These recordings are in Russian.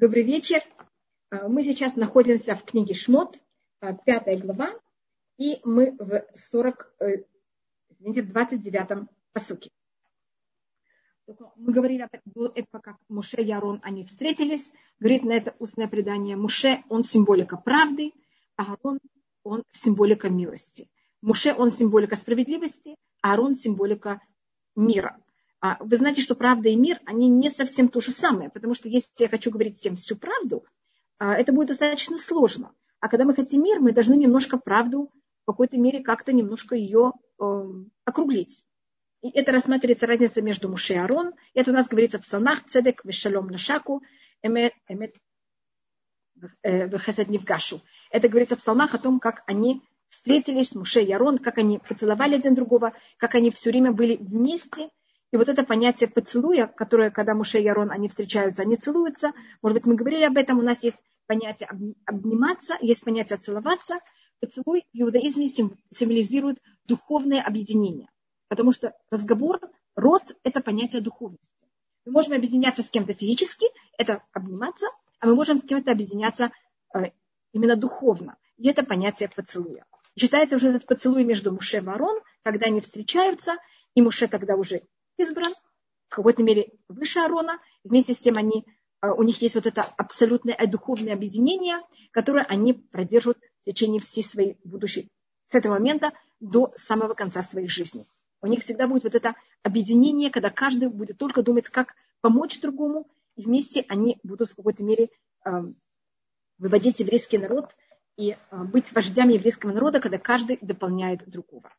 Добрый вечер. А, мы сейчас находимся в книге Шмот, а, пятая глава, и мы в 40, э, извините, 29 посуке. Мы говорили до этого, как Муше и Арон, они встретились. Говорит на это устное предание. Муше, он символика правды, а Арон, он символика милости. Муше, он символика справедливости, а Арон символика мира. А вы знаете, что правда и мир, они не совсем то же самое, потому что если я хочу говорить всем всю правду, а, это будет достаточно сложно. А когда мы хотим мир, мы должны немножко правду в какой-то мере как-то немножко ее э, округлить. И это рассматривается разница между Муше и Арон. Это у нас говорится в псалмах Цедек, Вешалом, Нашаку, Эмет, Эмет, э, Вехесед Невгашу. Это говорится в псалмах о том, как они встретились, Муше и Арон, как они поцеловали один другого, как они все время были вместе – и вот это понятие поцелуя, которое, когда Муше и Ярон, они встречаются, они целуются. Может быть, мы говорили об этом. У нас есть понятие обниматься, есть понятие целоваться. Поцелуй в иудаизме символизирует духовное объединение. Потому что разговор, род – это понятие духовности. Мы можем объединяться с кем-то физически, это обниматься, а мы можем с кем-то объединяться э, именно духовно. И это понятие поцелуя. Считается уже этот поцелуй между Муше и Ворон, когда они встречаются, и Муше тогда уже избран, в какой-то мере выше Арона. Вместе с тем они, а, у них есть вот это абсолютное духовное объединение, которое они продержат в течение всей своей будущей, с этого момента до самого конца своих жизней. У них всегда будет вот это объединение, когда каждый будет только думать, как помочь другому, и вместе они будут в какой-то мере а, выводить еврейский народ и а, быть вождями еврейского народа, когда каждый дополняет другого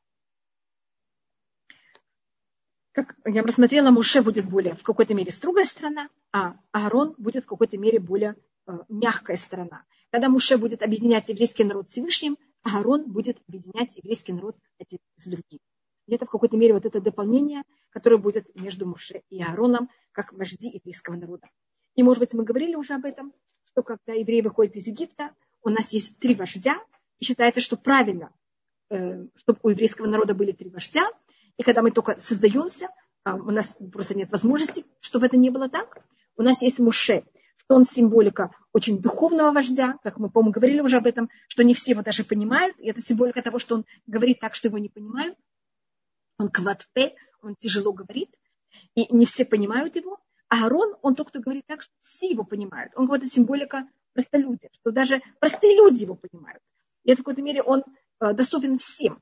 как я рассмотрела, Муше будет более в какой-то мере строгая сторона, а Аарон будет в какой-то мере более э, мягкая сторона. Когда Муше будет объединять еврейский народ с Всевышним, Аарон будет объединять еврейский народ с другим. И это в какой-то мере вот это дополнение, которое будет между Муше и Аароном, как вожди еврейского народа. И, может быть, мы говорили уже об этом, что когда евреи выходят из Египта, у нас есть три вождя, и считается, что правильно, э, чтобы у еврейского народа были три вождя, и когда мы только создаемся, а, у нас просто нет возможности, чтобы это не было так. У нас есть Муше, что он символика очень духовного вождя, как мы, по-моему, говорили уже об этом, что не все его даже понимают, и это символика того, что он говорит так, что его не понимают. Он кватпе, он тяжело говорит, и не все понимают его. А Аарон, он тот, кто говорит так, что все его понимают. Он говорит, символика простолюдия, что даже простые люди его понимают. И в какой-то мере он э, доступен всем.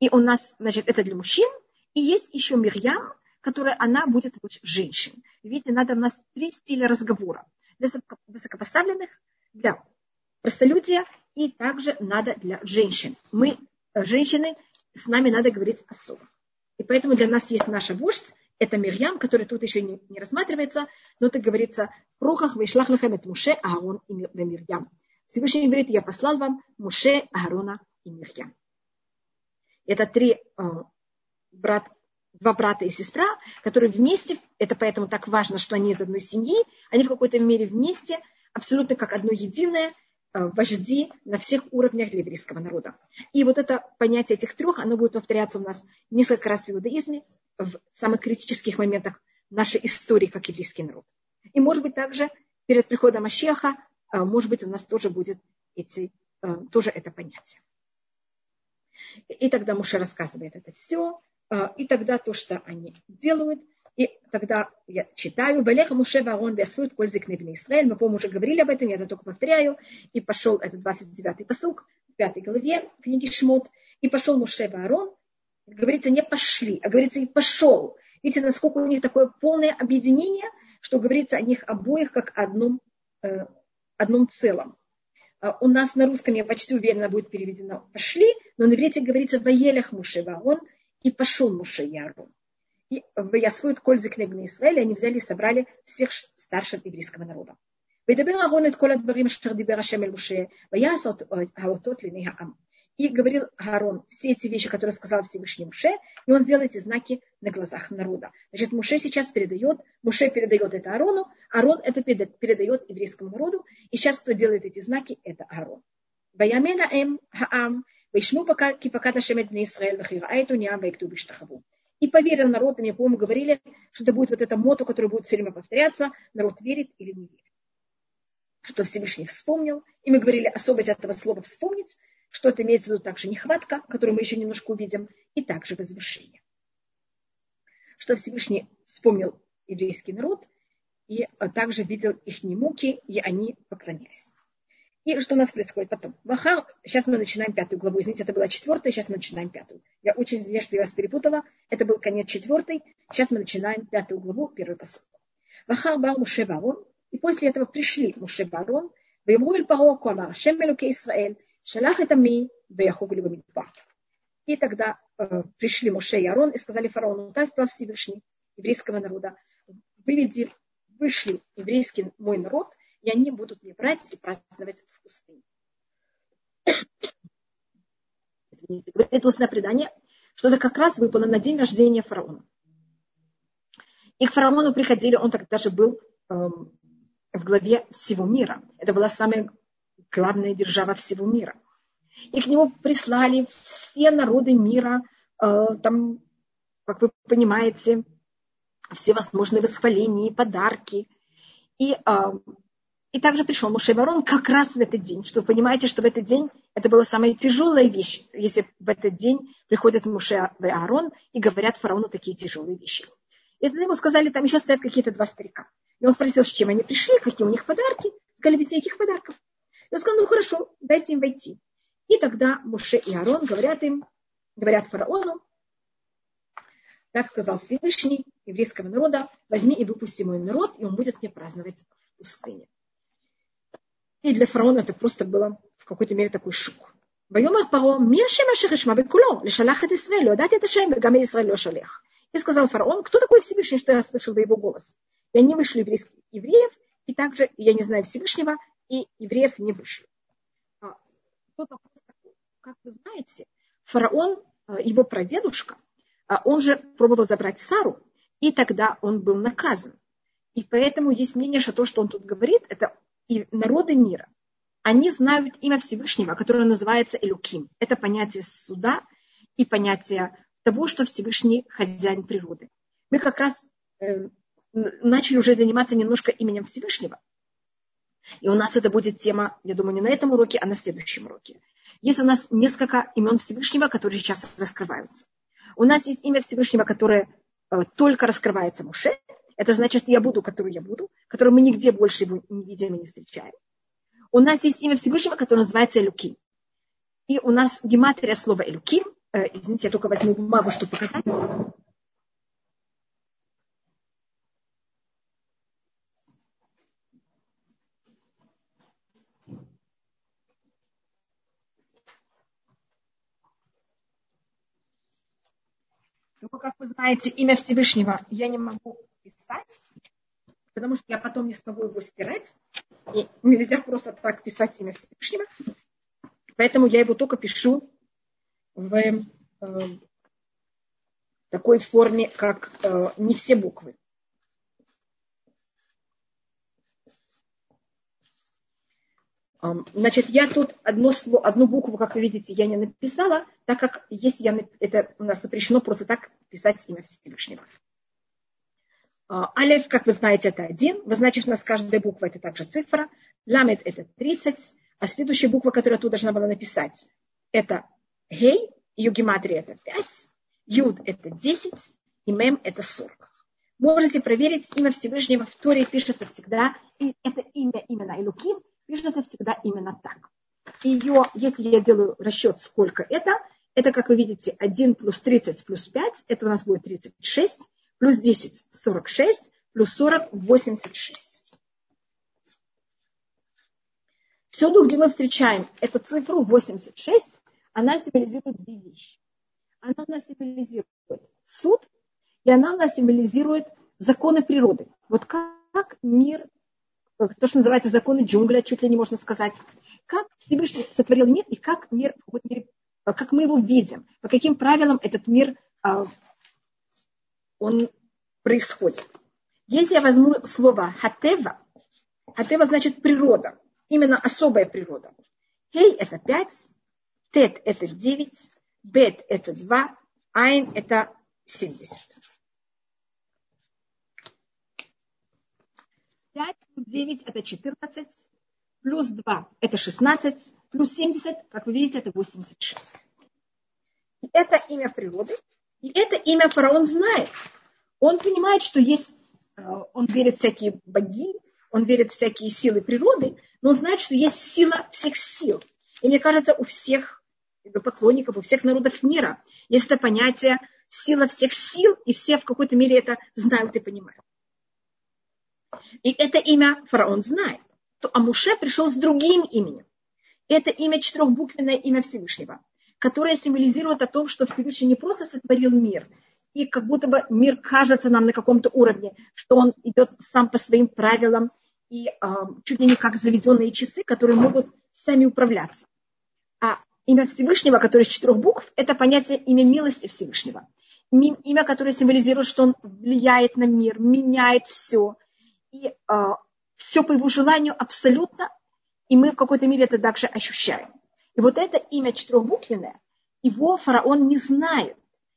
И у нас, значит, это для мужчин. И есть еще Мирьям, которая она будет лучше женщин. Видите, надо у нас три стиля разговора. Для высокопоставленных, для простолюдия и также надо для женщин. Мы, э, женщины, с нами надо говорить особо. И поэтому для нас есть наша вождь, это Мирьям, который тут еще не, не рассматривается, но это говорится в прохах «Вишлах лахем Муше, Аарон и Мирьям». Всевышний говорит, я послал вам Муше, Аарона и Мирьям. Это три э, брат, два брата и сестра, которые вместе, это поэтому так важно, что они из одной семьи, они в какой-то мере вместе, абсолютно как одно единое, э, вожди на всех уровнях для еврейского народа. И вот это понятие этих трех, оно будет повторяться у нас несколько раз в иудаизме, в самых критических моментах нашей истории как еврейский народ. И может быть также перед приходом Ашеха, э, может быть у нас тоже будет эти, тоже это понятие. И тогда Муше рассказывает это все, а, и тогда то, что они делают, и тогда я читаю, Балеха Муше Варон Бесфуд Кользик Небни Исраэль. Мы, по-моему, уже говорили об этом, я это только повторяю. И пошел этот 29-й посук в пятой главе книги Шмот. И пошел Муше Варон. Говорится, не пошли, а говорится, и пошел. Видите, насколько у них такое полное объединение, что говорится о них обоих как одном, э, одном целом. А, у нас на русском, я почти уверена, будет переведено «пошли», но на иврите говорится «воелях Муше Ваон» и «пошел Муше Ярон». И в Ясфует Кользик Негна Израиля они взяли и собрали всех старших еврейского народа. וידבר אהרון את כל הדברים אשר דיבר השם אל משה, ויעש האותות לעיני העם И говорил Аарон все эти вещи, которые сказал Всевышний Муше, и он сделает эти знаки на глазах народа. Значит, Муше сейчас передает, Муше передает это Аарону, Аарон это передает еврейскому народу, и сейчас кто делает эти знаки, это Аарон. Баямена эм хаам, вишму пока кипаката шемет на Исраэль, вахираайту ниам вайкту биштахаву. И поверил народ, и мне, по-моему, говорили, что это будет вот это мото, которое будет все время повторяться, народ верит или не верит что Всевышний вспомнил, и мы говорили особость этого слова «вспомнить», что это имеется в виду также нехватка, которую мы еще немножко увидим, и также возвышение. Что Всевышний вспомнил еврейский народ и а, также видел их немуки и они поклонились. И что у нас происходит потом? Ваха, сейчас мы начинаем пятую главу. Извините, это была четвертая, сейчас мы начинаем пятую. Я очень извиняюсь, что я вас перепутала. Это был конец четвертой. Сейчас мы начинаем пятую главу, первый посыл. Ваха, ба Муше Варон. И после этого пришли Муше Варон. Вемруэль Паро Кома, Шем Мелуке Исраэль. Шалах это ми, беяхуг либо мидбар. И тогда э, пришли Моше и Арон и сказали фараону, дай справ Всевышний еврейского народа, выведи, вышли еврейский мой народ, и они будут мне брать и праздновать в пустыне. Извините, говорит устное предание, что это как раз выпало на день рождения фараона. И к фараону приходили, он тогда же был эм, в главе всего мира. Это была самая главная держава всего мира. И к нему прислали все народы мира, э, там, как вы понимаете, все возможные восхваления, подарки. И э, и также пришел Муше Ворон как раз в этот день, что вы понимаете, что в этот день это была самая тяжелая вещь, если в этот день приходят Муше и Аарон и говорят фараону такие тяжелые вещи. И тогда ему сказали, там еще стоят какие-то два старика. И он спросил, с чем они пришли, какие у них подарки. Сказали, без никаких подарков. И он сказал, ну хорошо, дайте им войти. И тогда Муше и Аарон говорят им, говорят фараону, так сказал Всевышний еврейского народа, возьми и выпусти мой народ, и он будет мне праздновать в пустыне. И для фараона это просто было в какой-то мере такой шок. ויאמר פרעה, מי השם אשר אשמע בקולו, לשלח את ישראל, לא ידעתי את השם, וגם ישראל לא שלח. И сказал фараон, кто такой Всевышний, что я слышал его голос? И они вышли еврейских евреев, и также, я не знаю Всевышнего, и евреев не вышли. А, тут вопрос такой, как вы знаете, фараон, а, его прадедушка, а, он же пробовал забрать Сару, и тогда он был наказан. И поэтому есть мнение, что то, что он тут говорит, это и народы мира, они знают имя Всевышнего, которое называется Элюким. Это понятие суда и понятие того, что Всевышний хозяин природы. Мы как раз э, начали уже заниматься немножко именем Всевышнего. И у нас это будет тема, я думаю, не на этом уроке, а на следующем уроке. Есть у нас несколько имен Всевышнего, которые сейчас раскрываются. У нас есть имя Всевышнего, которое э, только раскрывается Муше, это значит, я буду, который я буду, который мы нигде больше его не видим и не встречаем. У нас есть имя Всевышнего, которое называется Элюким. И у нас гематрия слова Элюким. Э, извините, я только возьму бумагу, чтобы показать. Только, как вы знаете, имя Всевышнего я не могу писать, потому что я потом не смогу его стирать. И нельзя просто так писать имя Всевышнего. Поэтому я его только пишу в э, такой форме, как э, не все буквы. Значит, я тут одно слово, одну букву, как вы видите, я не написала, так как если я, это у нас запрещено просто так писать имя Всевышнего. А, алеф, как вы знаете, это один. Вы что у нас каждая буква это также цифра. Ламет это 30. А следующая буква, которую тут должна была написать, это гей. Ее гематрия это 5. Юд это 10. И мем это 40. Можете проверить, имя Всевышнего в Торе пишется всегда. И это имя именно Илуким пишется всегда именно так. Ее, если я делаю расчет, сколько это, это, как вы видите, 1 плюс 30 плюс 5, это у нас будет 36 плюс 10 – 46, плюс 40 – 86. Всюду, где мы встречаем эту цифру 86, она символизирует две вещи. Она у нас символизирует суд, и она у нас символизирует законы природы. Вот как мир, то, что называется законы джунгля, чуть ли не можно сказать, как Всевышний сотворил мир и как мир, как мы его видим, по каким правилам этот мир а, он происходит. Если я возьму слово хатева, хатева значит природа, именно особая природа. Хей – это пять, тет – это девять, бет – это два, айн – это семьдесят. Пять девять – это четырнадцать, плюс 2 – это 16, плюс 70, как вы видите, это 86. И это имя природы, и это имя фараон знает. Он понимает, что есть, э, он верит в всякие боги, он верит в всякие силы природы, но он знает, что есть сила всех сил. И мне кажется, у всех поклонников, у всех народов мира есть это понятие сила всех сил, и все в какой-то мере это знают и понимают. И это имя фараон знает. То Амуше пришел с другим именем. Это имя четырехбуквенное имя Всевышнего, которое символизирует о том, что Всевышний не просто сотворил мир, и как будто бы мир кажется нам на каком-то уровне, что он идет сам по своим правилам, и э, чуть ли не как заведенные часы, которые могут сами управляться. А имя Всевышнего, которое из четырех букв, это понятие имя милости Всевышнего. Имя, которое символизирует, что он влияет на мир, меняет все. И э, все по его желанию абсолютно, и мы в какой-то мере это также ощущаем. И вот это имя четырехбуквенное, его фараон не знает.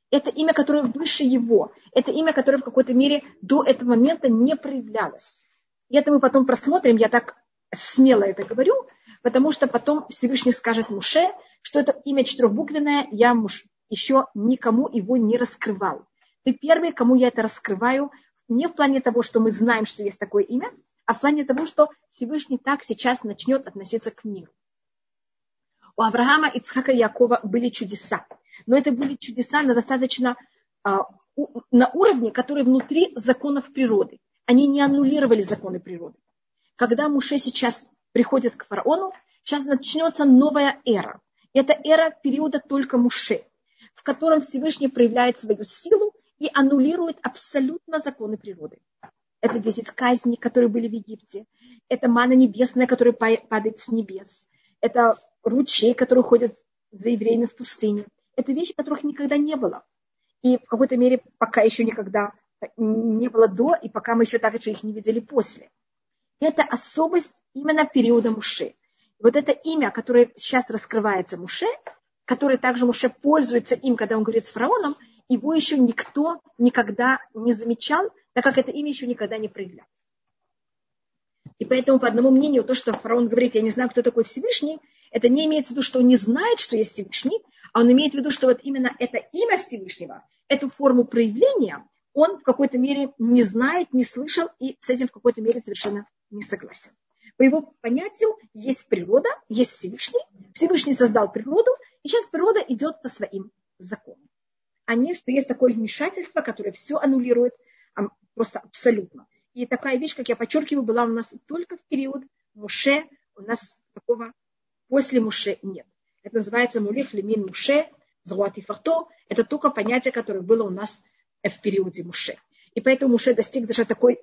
Это имя, которое выше его. Это имя, которое в какой-то мере до этого момента не проявлялось. И это мы потом просмотрим, я так смело это говорю, потому что потом Всевышний скажет Муше, что это имя четырехбуквенное, я муж, еще никому его не раскрывал. Ты первый, кому я это раскрываю, не в плане того, что мы знаем, что есть такое имя, а в плане того, что Всевышний так сейчас начнет относиться к миру. У Авраама, Ицхака и Якова были чудеса. Но это были чудеса на достаточно а, на уровне, который внутри законов природы. Они не аннулировали законы природы. Когда Муше сейчас приходит к фараону, сейчас начнется новая эра. Это эра периода только Муше, в котором Всевышний проявляет свою силу и аннулирует абсолютно законы природы это 10 казней, которые были в Египте, это мана небесная, которая падает с небес, это ручей, который ходит за евреями в пустыне. Это вещи, которых никогда не было. И в какой-то мере пока еще никогда не было до, и пока мы еще также их не видели после. Это особость именно периода Муше. Вот это имя, которое сейчас раскрывается Муше, которое также Муше пользуется им, когда он говорит с фараоном, его еще никто никогда не замечал, так как это имя еще никогда не проявлялось. И поэтому, по одному мнению, то, что фараон говорит, я не знаю, кто такой Всевышний, это не имеется в виду, что он не знает, что есть Всевышний, а он имеет в виду, что вот именно это имя Всевышнего, эту форму проявления, он в какой-то мере не знает, не слышал и с этим в какой-то мере совершенно не согласен. По его понятию есть природа, есть Всевышний, Всевышний создал природу, и сейчас природа идет по своим законам. А не, что есть такое вмешательство, которое все аннулирует, просто абсолютно. И такая вещь, как я подчеркиваю, была у нас только в период Муше, у нас такого после Муше нет. Это называется Мулих Лемин Муше, Зруати Фарто. Это только понятие, которое было у нас в периоде Муше. И поэтому Муше достиг даже такой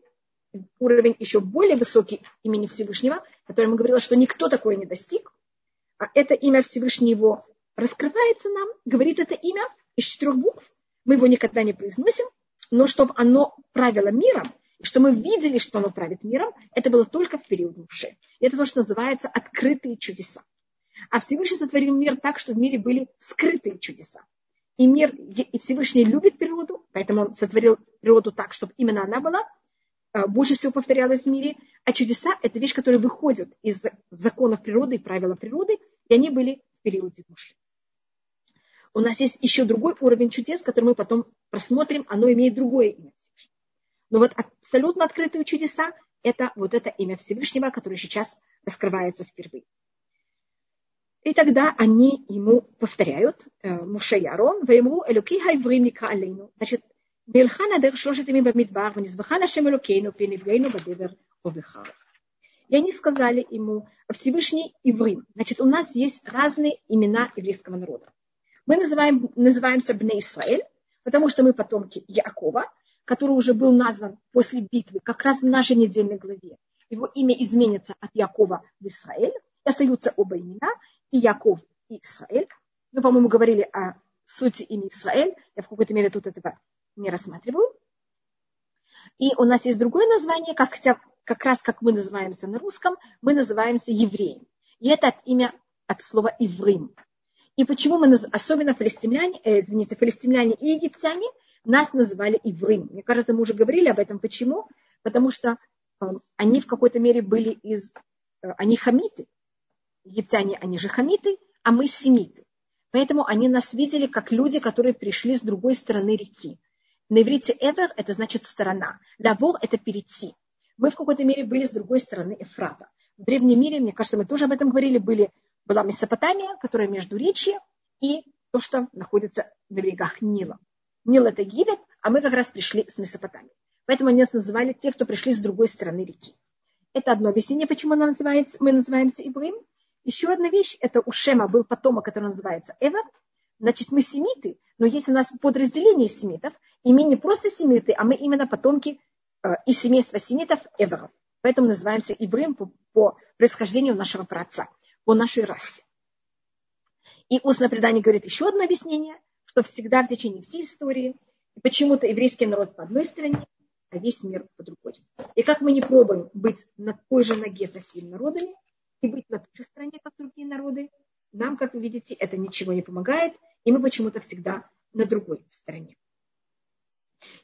уровень еще более высокий имени Всевышнего, который мы говорили, что никто такое не достиг. А это имя Всевышнего раскрывается нам, говорит это имя из четырех букв. Мы его никогда не произносим, но чтобы оно правило миром, и что мы видели, что оно правит миром, это было только в период Муше. Это то, что называется открытые чудеса. А Всевышний сотворил мир так, что в мире были скрытые чудеса. И мир, и Всевышний любит природу, поэтому он сотворил природу так, чтобы именно она была, э, больше всего повторялась в мире. А чудеса – это вещь, которая выходит из законов природы и правил природы, и они были в периоде Муше. У нас есть еще другой уровень чудес, который мы потом просмотрим, оно имеет другое имя Всевышнего. Но вот абсолютно открытые чудеса – это вот это имя Всевышнего, которое сейчас раскрывается впервые. И тогда они ему повторяют, э, Муше и Арон, «Ваимру элоки хайврим ника алейну». Значит, נלכה נדר שלושת ימים במדבר, ונזבחה השם אלוקינו, פי נפגענו בדבר ובחר. И они сказали ему, Всевышний Иврим. Значит, у нас есть разные имена еврейского народа. Мы называем, называемся Бне Исраэль, потому что мы потомки Якова, который уже был назван после битвы, как раз в нашей недельной главе. Его имя изменится от Якова в Израиль. И остаются оба имена, и Яков, и Израиль. Мы, по-моему, говорили о сути имени Израиль. Я в какой-то мере тут этого не рассматриваю. И у нас есть другое название, как, хотя как раз как мы называемся на русском, мы называемся евреем. И это от имя от слова «иврим». И почему мы, особенно палестиняне, э, извините, палестиняне и египтяне, нас называли иврим. Мне кажется, мы уже говорили об этом. Почему? Потому что э, они в какой-то мере были из э, они хамиты. Египтяне, они же хамиты, а мы семиты. Поэтому они нас видели как люди, которые пришли с другой стороны реки. На иврите «эвер» – это значит «сторона». «Лавор» – это «перейти». Мы в какой-то мере были с другой стороны Эфрата. В древнем мире, мне кажется, мы тоже об этом говорили, были, была Месопотамия, которая между речи, и то, что находится на берегах Нила. Нил – это Египет, а мы как раз пришли с Месопотамии. Поэтому они нас называли те, кто пришли с другой стороны реки. Это одно объяснение, почему она называется, мы называемся Ибрим. Еще одна вещь – это у Шема был потомок, который называется Эвер. Значит, мы семиты, но есть у нас подразделение семитов, и мы не просто семиты, а мы именно потомки э, из семейства семитов Эверов. Поэтому называемся Иврим по, по происхождению нашего праотца, по нашей расе. И устное предание говорит еще одно объяснение, что всегда в течение всей истории почему-то еврейский народ по одной стороне, а весь мир по другой. И как мы не пробуем быть на той же ноге со всеми народами и быть на той же стороне, как другие народы, нам, как вы видите, это ничего не помогает, и мы почему-то всегда на другой стороне.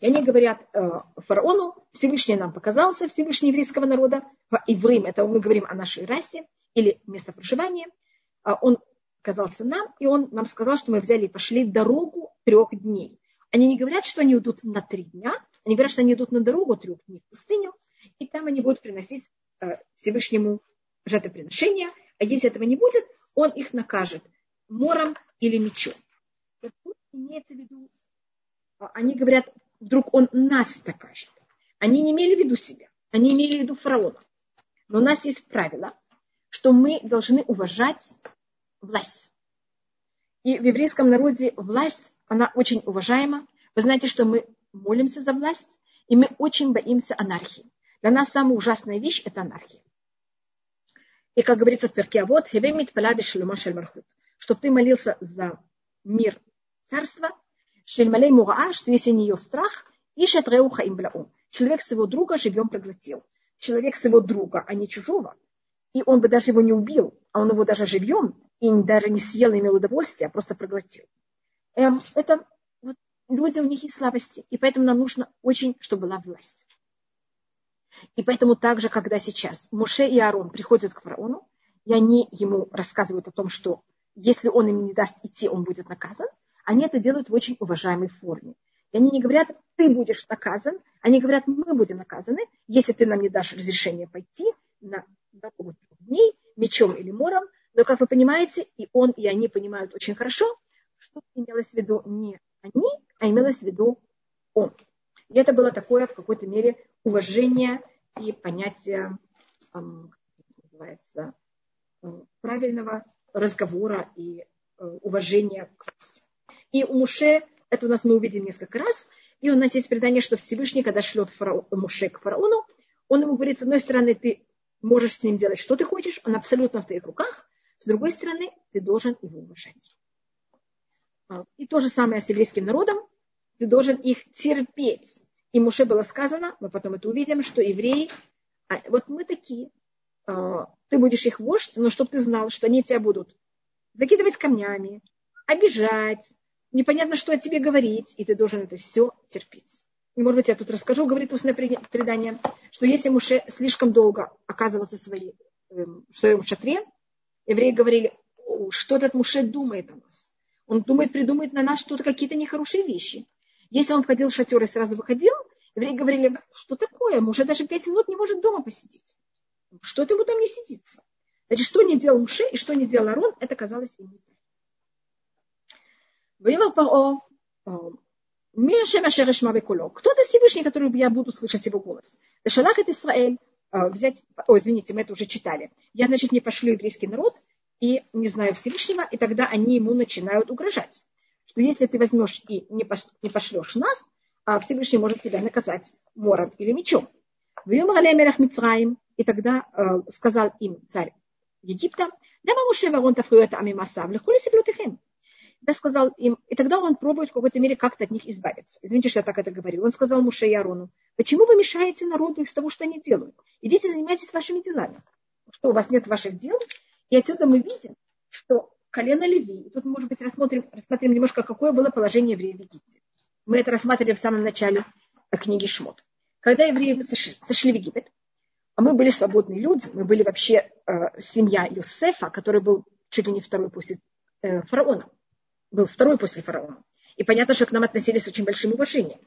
И они говорят э, фараону, Всевышний нам показался, Всевышний еврейского народа, и время, это мы говорим о нашей расе или место проживания, а он казался нам, и он нам сказал, что мы взяли и пошли дорогу трех дней. Они не говорят, что они идут на три дня, они говорят, что они идут на дорогу трех дней в пустыню, и там они будут приносить э, Всевышнему жертвоприношения, а если этого не будет, он их накажет мором или мечом. Тут имеется в виду, а, они говорят, вдруг он нас накажет. Они не имели в виду себя, они имели в виду фараона. Но у нас есть правило, что мы должны уважать власть. И в еврейском народе власть, она очень уважаема. Вы знаете, что мы молимся за власть, и мы очень боимся анархии. Для нас самая ужасная вещь – это анархия. И как говорится в перке, а вот хевемит чтобы ты молился за мир царства, шельмалей мураа, что если не ее страх, ишет реуха им. Человек своего друга живем проглотил. Человек своего друга, а не чужого. И он бы даже его не убил, а он его даже живьем и даже не съел, не имел удовольствия, а просто проглотил. Эм, это вот, люди, у них есть слабости, и поэтому нам нужно очень, чтобы была власть. И поэтому также, когда сейчас Муше и Аарон приходят к фараону, и они ему рассказывают о том, что если он им не даст идти, он будет наказан, они это делают в очень уважаемой форме. И они не говорят, ты будешь наказан, они говорят, мы будем наказаны, если ты нам не дашь разрешение пойти на дорогу дней мечом или мором, но, как вы понимаете, и он, и они понимают очень хорошо, что имелось в виду не они, а имелось в виду он. И это было такое в какой-то мере уважение и понятие, как называется, правильного разговора и э, уважения к власти. И у Муше, это у нас мы увидим несколько раз, и у нас есть предание, что Всевышний, когда шлет фараон, Муше к фараону, он ему говорит, с одной стороны, ты можешь с ним делать, что ты хочешь, он абсолютно в твоих руках, с другой стороны, ты должен его уважать. А, и то же самое с еврейским народом. Ты должен их терпеть. И Муше было сказано, мы потом это увидим, что евреи, а, вот мы такие, а, ты будешь их вождь, но чтобы ты знал, что они тебя будут закидывать камнями, обижать, непонятно, что о тебе говорить, и ты должен это все терпеть. Может быть, я тут расскажу, говорит устное предание, что если Муше слишком долго оказывался в, своей, эм, в своем шатре, евреи говорили, что этот Муше думает о нас. Он думает, придумает на нас что-то, какие-то нехорошие вещи. Если он входил в шатер и сразу выходил, евреи говорили, что такое, Муше даже пять минут не может дома посидеть. Что это ему там не сидится? Значит, что не делал Муше и что не делал Арон, это казалось им не Паро, кто-то Всевышний, который я буду слышать его голос. Шалах это Израиль, а, взять, о, извините, мы это уже читали. Я, значит, не пошлю еврейский народ и не знаю Всевышнего, и тогда они ему начинают угрожать. Что если ты возьмешь и не пошлешь нас, а Всевышний может тебя наказать мором или мечом. И тогда э, сказал им царь Египта, Лама Муше Варон Тафруэта Амимасав, Лехули Секлютехем да, сказал им, и тогда он пробует в какой-то мере как-то от них избавиться. Извините, что я так это говорю. Он сказал Муше и Арону, почему вы мешаете народу из того, что они делают? Идите занимайтесь вашими делами. Что у вас нет ваших дел? И отсюда мы видим, что колено Леви, тут, может быть, рассмотрим, рассмотрим немножко, какое было положение евреев в Египте. Мы это рассматривали в самом начале книги Шмот. Когда евреи сошли в Египет, А мы были свободные люди, мы были вообще э, семья Юсефа, который был чуть ли не второй после э, фараона. Был второй после фараона. И понятно, что к нам относились с очень большим уважением.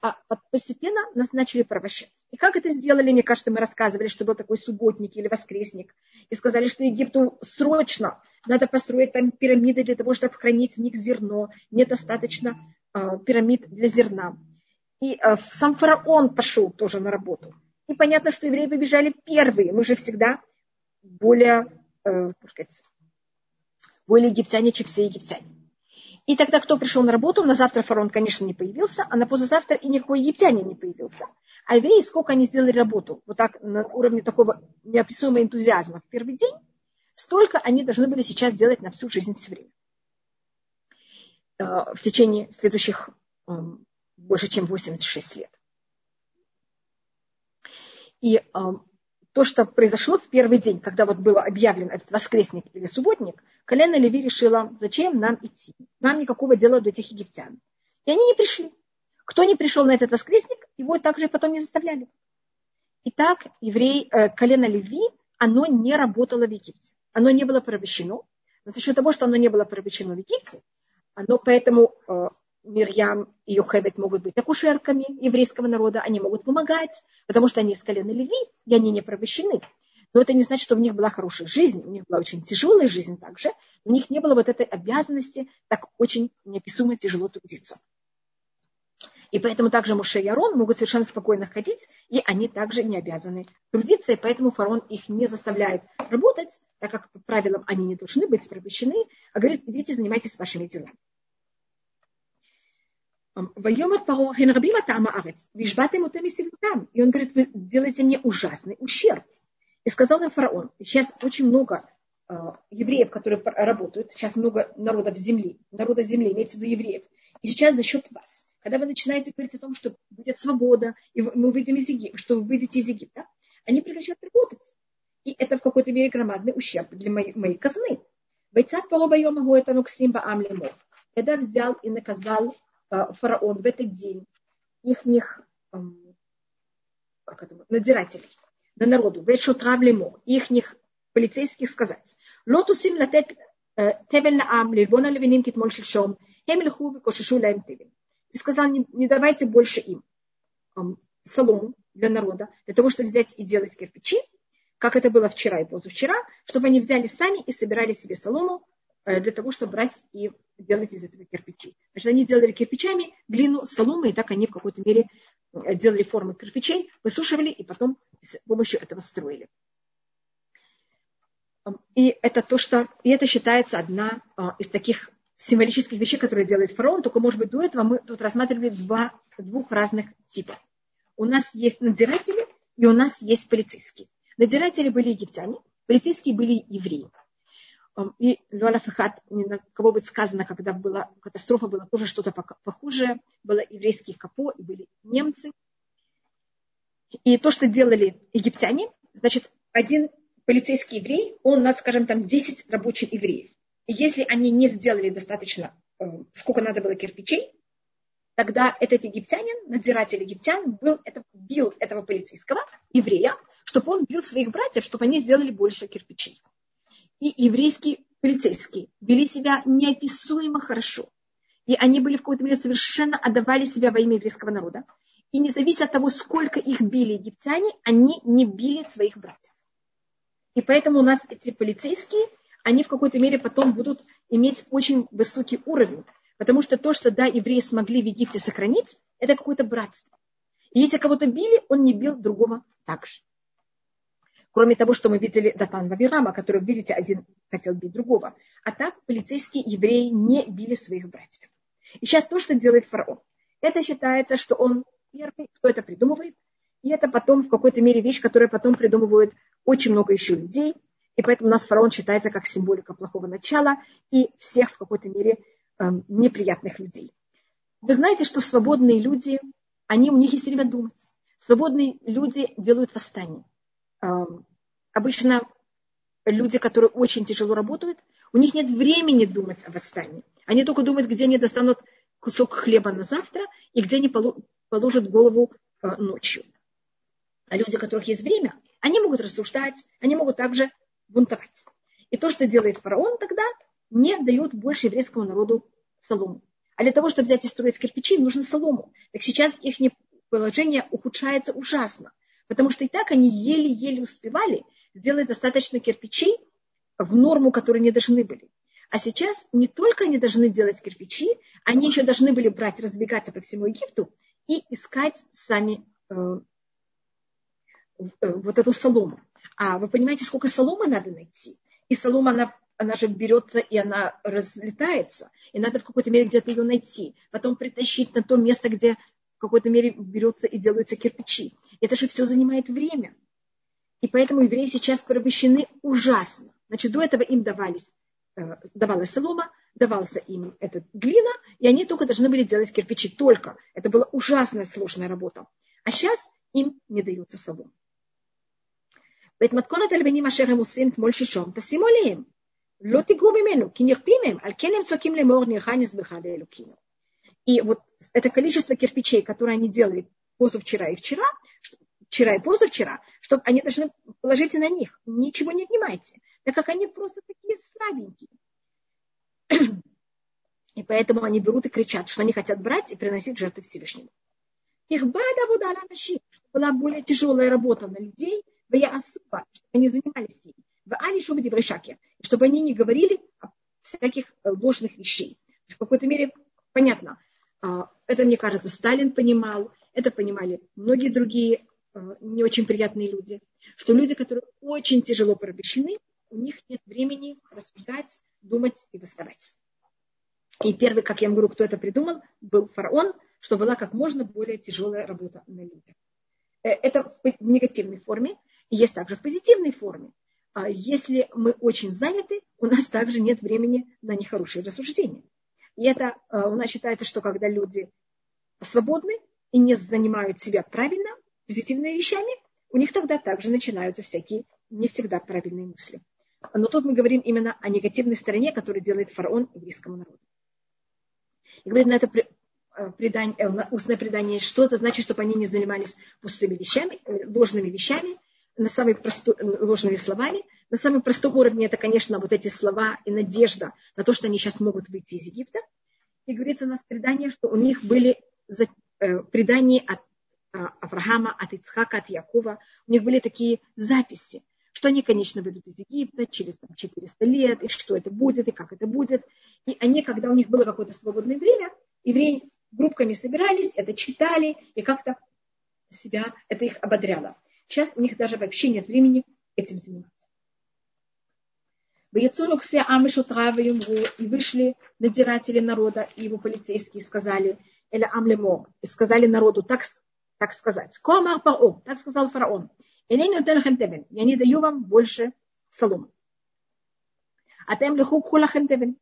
А постепенно нас начали порабощать. И как это сделали, мне кажется, мы рассказывали, что был такой субботник или воскресник. И сказали, что Египту срочно надо построить там пирамиды для того, чтобы хранить в них зерно. Недостаточно э, пирамид для зерна. И э, сам фараон пошел тоже на работу. И понятно, что евреи побежали первые. Мы же всегда более, э, сказать, более египтяне, чем все египтяне. И тогда кто пришел на работу? На завтра фараон, конечно, не появился, а на послезавтра и никакой египтянин не появился. А евреи, сколько они сделали работу, вот так на уровне такого неописуемого энтузиазма в первый день, столько они должны были сейчас делать на всю жизнь все время. Э, в течение следующих эм, больше, чем 86 лет. И э, то, что произошло в первый день, когда вот был объявлен этот воскресник или субботник, колено Леви решила, зачем нам идти? Нам никакого дела до этих египтян. И они не пришли. Кто не пришел на этот воскресник, его также потом не заставляли. Итак, еврей, э, колено Леви, оно не работало в Египте. Оно не было порабощено. Но за счет того, что оно не было порабощено в Египте, оно поэтому э, Мирьям и Йохебет могут быть акушерками еврейского народа, они могут помогать, потому что они из колена Леви, и они не порабощены. Но это не значит, что у них была хорошая жизнь, у них была очень тяжелая жизнь также, у них не было вот этой обязанности так очень неописуемо тяжело трудиться. И поэтому также Муше и Арон могут совершенно спокойно ходить, и они также не обязаны трудиться, и поэтому фараон их не заставляет работать, так как по правилам они не должны быть пропущены, а говорит, идите, занимайтесь вашими делами. Вайомар Паро Хенрабива Тама Арец, Вишбатем Утеми И он говорит, вы делаете мне ужасный ущерб. И сказал им фараон, сейчас очень много э, евреев, которые работают, сейчас много народов земли, народа земли, имеется в виду евреев. И сейчас за счет вас, когда вы начинаете говорить о том, что будет свобода, и мы выйдем из Египта, что вы выйдете из Египта, они прекращают работать. И это в какой-то мере громадный ущерб для моей, моей казны. Бойца Паробайома это Нуксим Баам Лемов. Когда взял и наказал э, фараон в этот день их как это, надзирателей на народу, вешотрав лемо, их полицейских сказать, лотусим латет тевель наам, лильбона левиним китмоль шельшом, хем лиху векошишу лаем тевель. И сказал, не, не давайте больше им солому для народа, для того, чтобы взять и делать кирпичи, как это было вчера и позавчера, чтобы они взяли сами и собирали себе солому э, для того, чтобы брать и делать из этого кирпичи. Значит, они делали кирпичами глину, соломы, и так они в какой-то мере Э, делали формы кирпичей, высушивали и потом с помощью этого строили. И это то, что, и это считается одна а, из таких символических вещей, которые делает фараон, только, может быть, до этого мы тут рассматривали два, двух разных типа. У нас есть надзиратели и у нас есть полицейские. Надзиратели были египтяне, полицейские были евреи. И Луала Фахат, ни на кого будет сказано, когда была катастрофа, было тоже что-то похожее. Было еврейские капо и были немцы. И то, что делали египтяне, значит, один полицейский еврей, он нас, скажем, там 10 рабочих евреев. И если они не сделали достаточно, э, сколько надо было кирпичей, тогда этот египтянин, надзиратель египтян, был, это, бил этого полицейского еврея, чтобы он бил своих братьев, чтобы они сделали больше кирпичей и еврейские полицейские вели себя неописуемо хорошо. И они были в какой-то мере совершенно отдавали себя во имя еврейского народа. И независимо от того, сколько их били египтяне, они не били своих братьев. И поэтому у нас эти полицейские, они в какой-то мере потом будут иметь очень высокий уровень. Потому что то, что да, евреи смогли в Египте сохранить, это какое-то братство. И если кого-то били, он не бил другого так же. Кроме того, что мы видели Датан Вавирама, который, видите, один хотел бить другого. А так полицейские евреи не били своих братьев. И сейчас то, что делает фараон. Это считается, что он первый, кто это придумывает. И это потом в какой-то мере вещь, которую потом придумывают очень много еще людей. И поэтому у нас фараон считается как символика плохого начала и всех в какой-то мере эм, неприятных людей. Вы знаете, что свободные люди, они, у них есть время думать. Свободные люди делают восстание обычно люди, которые очень тяжело работают, у них нет времени думать о восстании. Они только думают, где они достанут кусок хлеба на завтра и где они положат голову э, ночью. А люди, у которых есть время, они могут рассуждать, они могут также бунтовать. И то, что делает фараон тогда, не дает больше еврейскому народу солому. А для того, чтобы взять и строить кирпичи, нужно солому. Так сейчас их положение ухудшается ужасно. Потому что и так они еле-еле успевали сделать достаточно кирпичей в норму, которую не должны были. А сейчас не только они должны делать кирпичи, они еще должны были брать, разбегаться по всему Египту и искать сами э, э, вот эту солому. А вы понимаете, сколько соломы надо найти? И солома, она, она же берется и она разлетается. И надо в какой-то мере где-то ее найти. Потом притащить на то место, где какой-то мере берется и делаются кирпичи. Это же все занимает время. И поэтому евреи сейчас порабощены ужасно. Значит, до этого им давались Э, давалась солома, давался им этот глина, и они только должны были делать кирпичи. Только. Это была ужасная сложная работа. А сейчас им не дается солома. ואת מתכונת הלבנים אשר הם עושים תמול שלשום, תשימו עליהם. לא תיגעו ממנו, כי נכפים הם, על כן הם צועקים לאמור נרחה נזבחה לאלוקינו. и вот это количество кирпичей, которые они делали позавчера и вчера, вчера и позавчера, чтобы они должны положить на них. Ничего не отнимайте, так как они просто такие слабенькие. И поэтому они берут и кричат, что они хотят брать и приносить жертвы Всевышнему. Их бада вода на что была более тяжелая работа на людей, в я особо, чтобы они занимались ей. В али шубы деврышаке, чтобы они не говорили о всяких ложных вещей. В какой-то мере понятно. А, это, мне кажется, Сталин понимал, это понимали многие другие Э, не очень приятные люди, что люди, которые очень тяжело порабощены, у них нет времени рассуждать, думать и восставать. И первый, как я говорю, кто это придумал, был фараон, что была как можно более тяжелая работа на людях. Э, это в негативной форме, и есть также в позитивной форме. А если мы очень заняты, у нас также нет времени на нехорошие рассуждения. И это э, у нас считается, что когда люди свободны и не занимают себя правильно, позитивными вещами, у них тогда также начинаются всякие не всегда правильные мысли. Но тут мы говорим именно о негативной стороне, которую делает фараон еврейскому народу. И говорит на это э, предание, э, устное предание, что это значит, чтобы они не занимались пустыми вещами, ложными вещами, на самой простой, ложными словами. На самом простом уровне это, конечно, вот эти слова и надежда на то, что они сейчас могут выйти из Египта. И говорится у нас предание, что у них были предания от а, Авраама, от Ицхака, от Якова. У них были такие записи, что они, конечно, выйдут из Египта через там, 400 лет, и что это будет, и как это будет. И они, когда у них было какое-то свободное время, евреи группками собирались, это читали, и как-то себя, это их ободряло. Сейчас у них даже вообще нет времени этим заниматься. Боецуну все амишу травы и вышли надзиратели народа и его полицейские сказали, или амлемо, и сказали народу так, так сказать. Комар паро, так сказал фараон. Я не даю вам больше соломы. А тем лиху.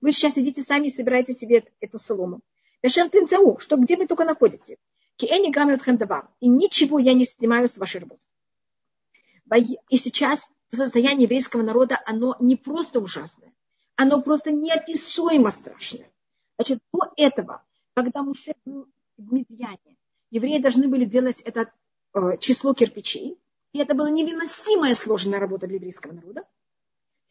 Вы сейчас идите сами и собираете себе эту солому. Бешем что где вы только находите. Киэни гамют. И ничего я не снимаю с вашей работы. И сейчас состояние еврейского народа, оно не просто ужасное, оно просто неописуемо страшное. Значит, до этого, когда Муше был в Медьяне, евреи должны были делать это э, число кирпичей, и это была невыносимая сложная работа для еврейского народа.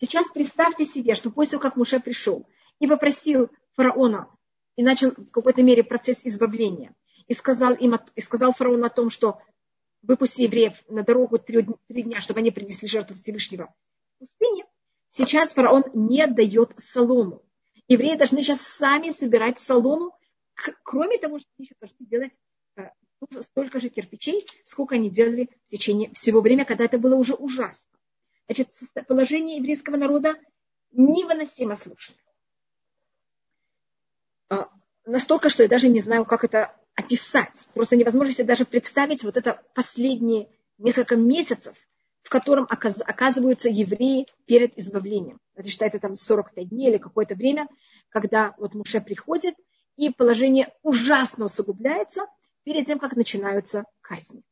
Сейчас представьте себе, что после того, как Муше пришел и попросил фараона и начал в какой-то мере процесс избавления, и сказал, им, и сказал фараону о том, что выпусти евреев на дорогу три, три дня, чтобы они принесли жертву Всевышнего в пустыне, сейчас фараон не дает солому. Евреи должны сейчас сами собирать солому, кроме того, что они еще должны делать столько же кирпичей, сколько они делали в течение всего времени, когда это было уже ужасно. Значит, положение еврейского народа невыносимо сложно. А, настолько, что я даже не знаю, как это описать. Просто невозможно себе даже представить вот это последние несколько месяцев, в котором оказываются евреи перед избавлением. Это считается там 45 дней или какое-то время, когда вот Муше приходит, и положение ужасно усугубляется – перед тем, как начинаются казни.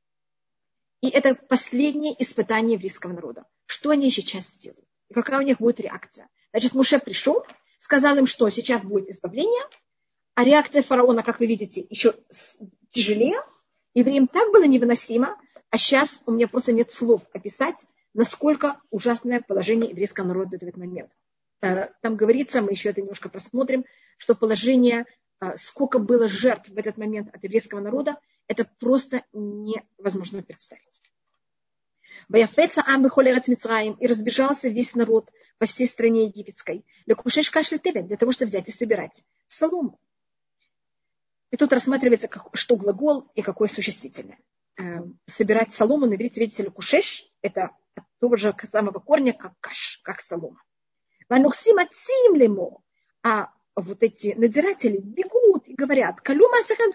И это последнее испытание еврейского народа. Что они сейчас сделают? И какая у них будет реакция? Значит, Муше пришел, сказал им, что сейчас будет избавление, а реакция фараона, как вы видите, еще тяжелее. Евреям так было невыносимо, А сейчас у меня просто нет слов описать, насколько ужасное положение еврейского народа в этот момент. Э, там говорится, мы еще это немножко посмотрим, что положение, э, сколько было жертв в этот момент от еврейского народа, это просто невозможно представить. Ваяфеца Амбехолерец Мицраим, и разбежался весь народ по всей стране египетской. Лекушеш кашля для того, чтобы взять и собирать солому. И тут рассматривается, как, что глагол и какое существительное. Э, собирать солому на иврите, видите ли, кушеш, это от того же самого корня, как каш, как солома. Ванухсим ацим лемо. А вот эти надзиратели бегут и говорят, калюма сахан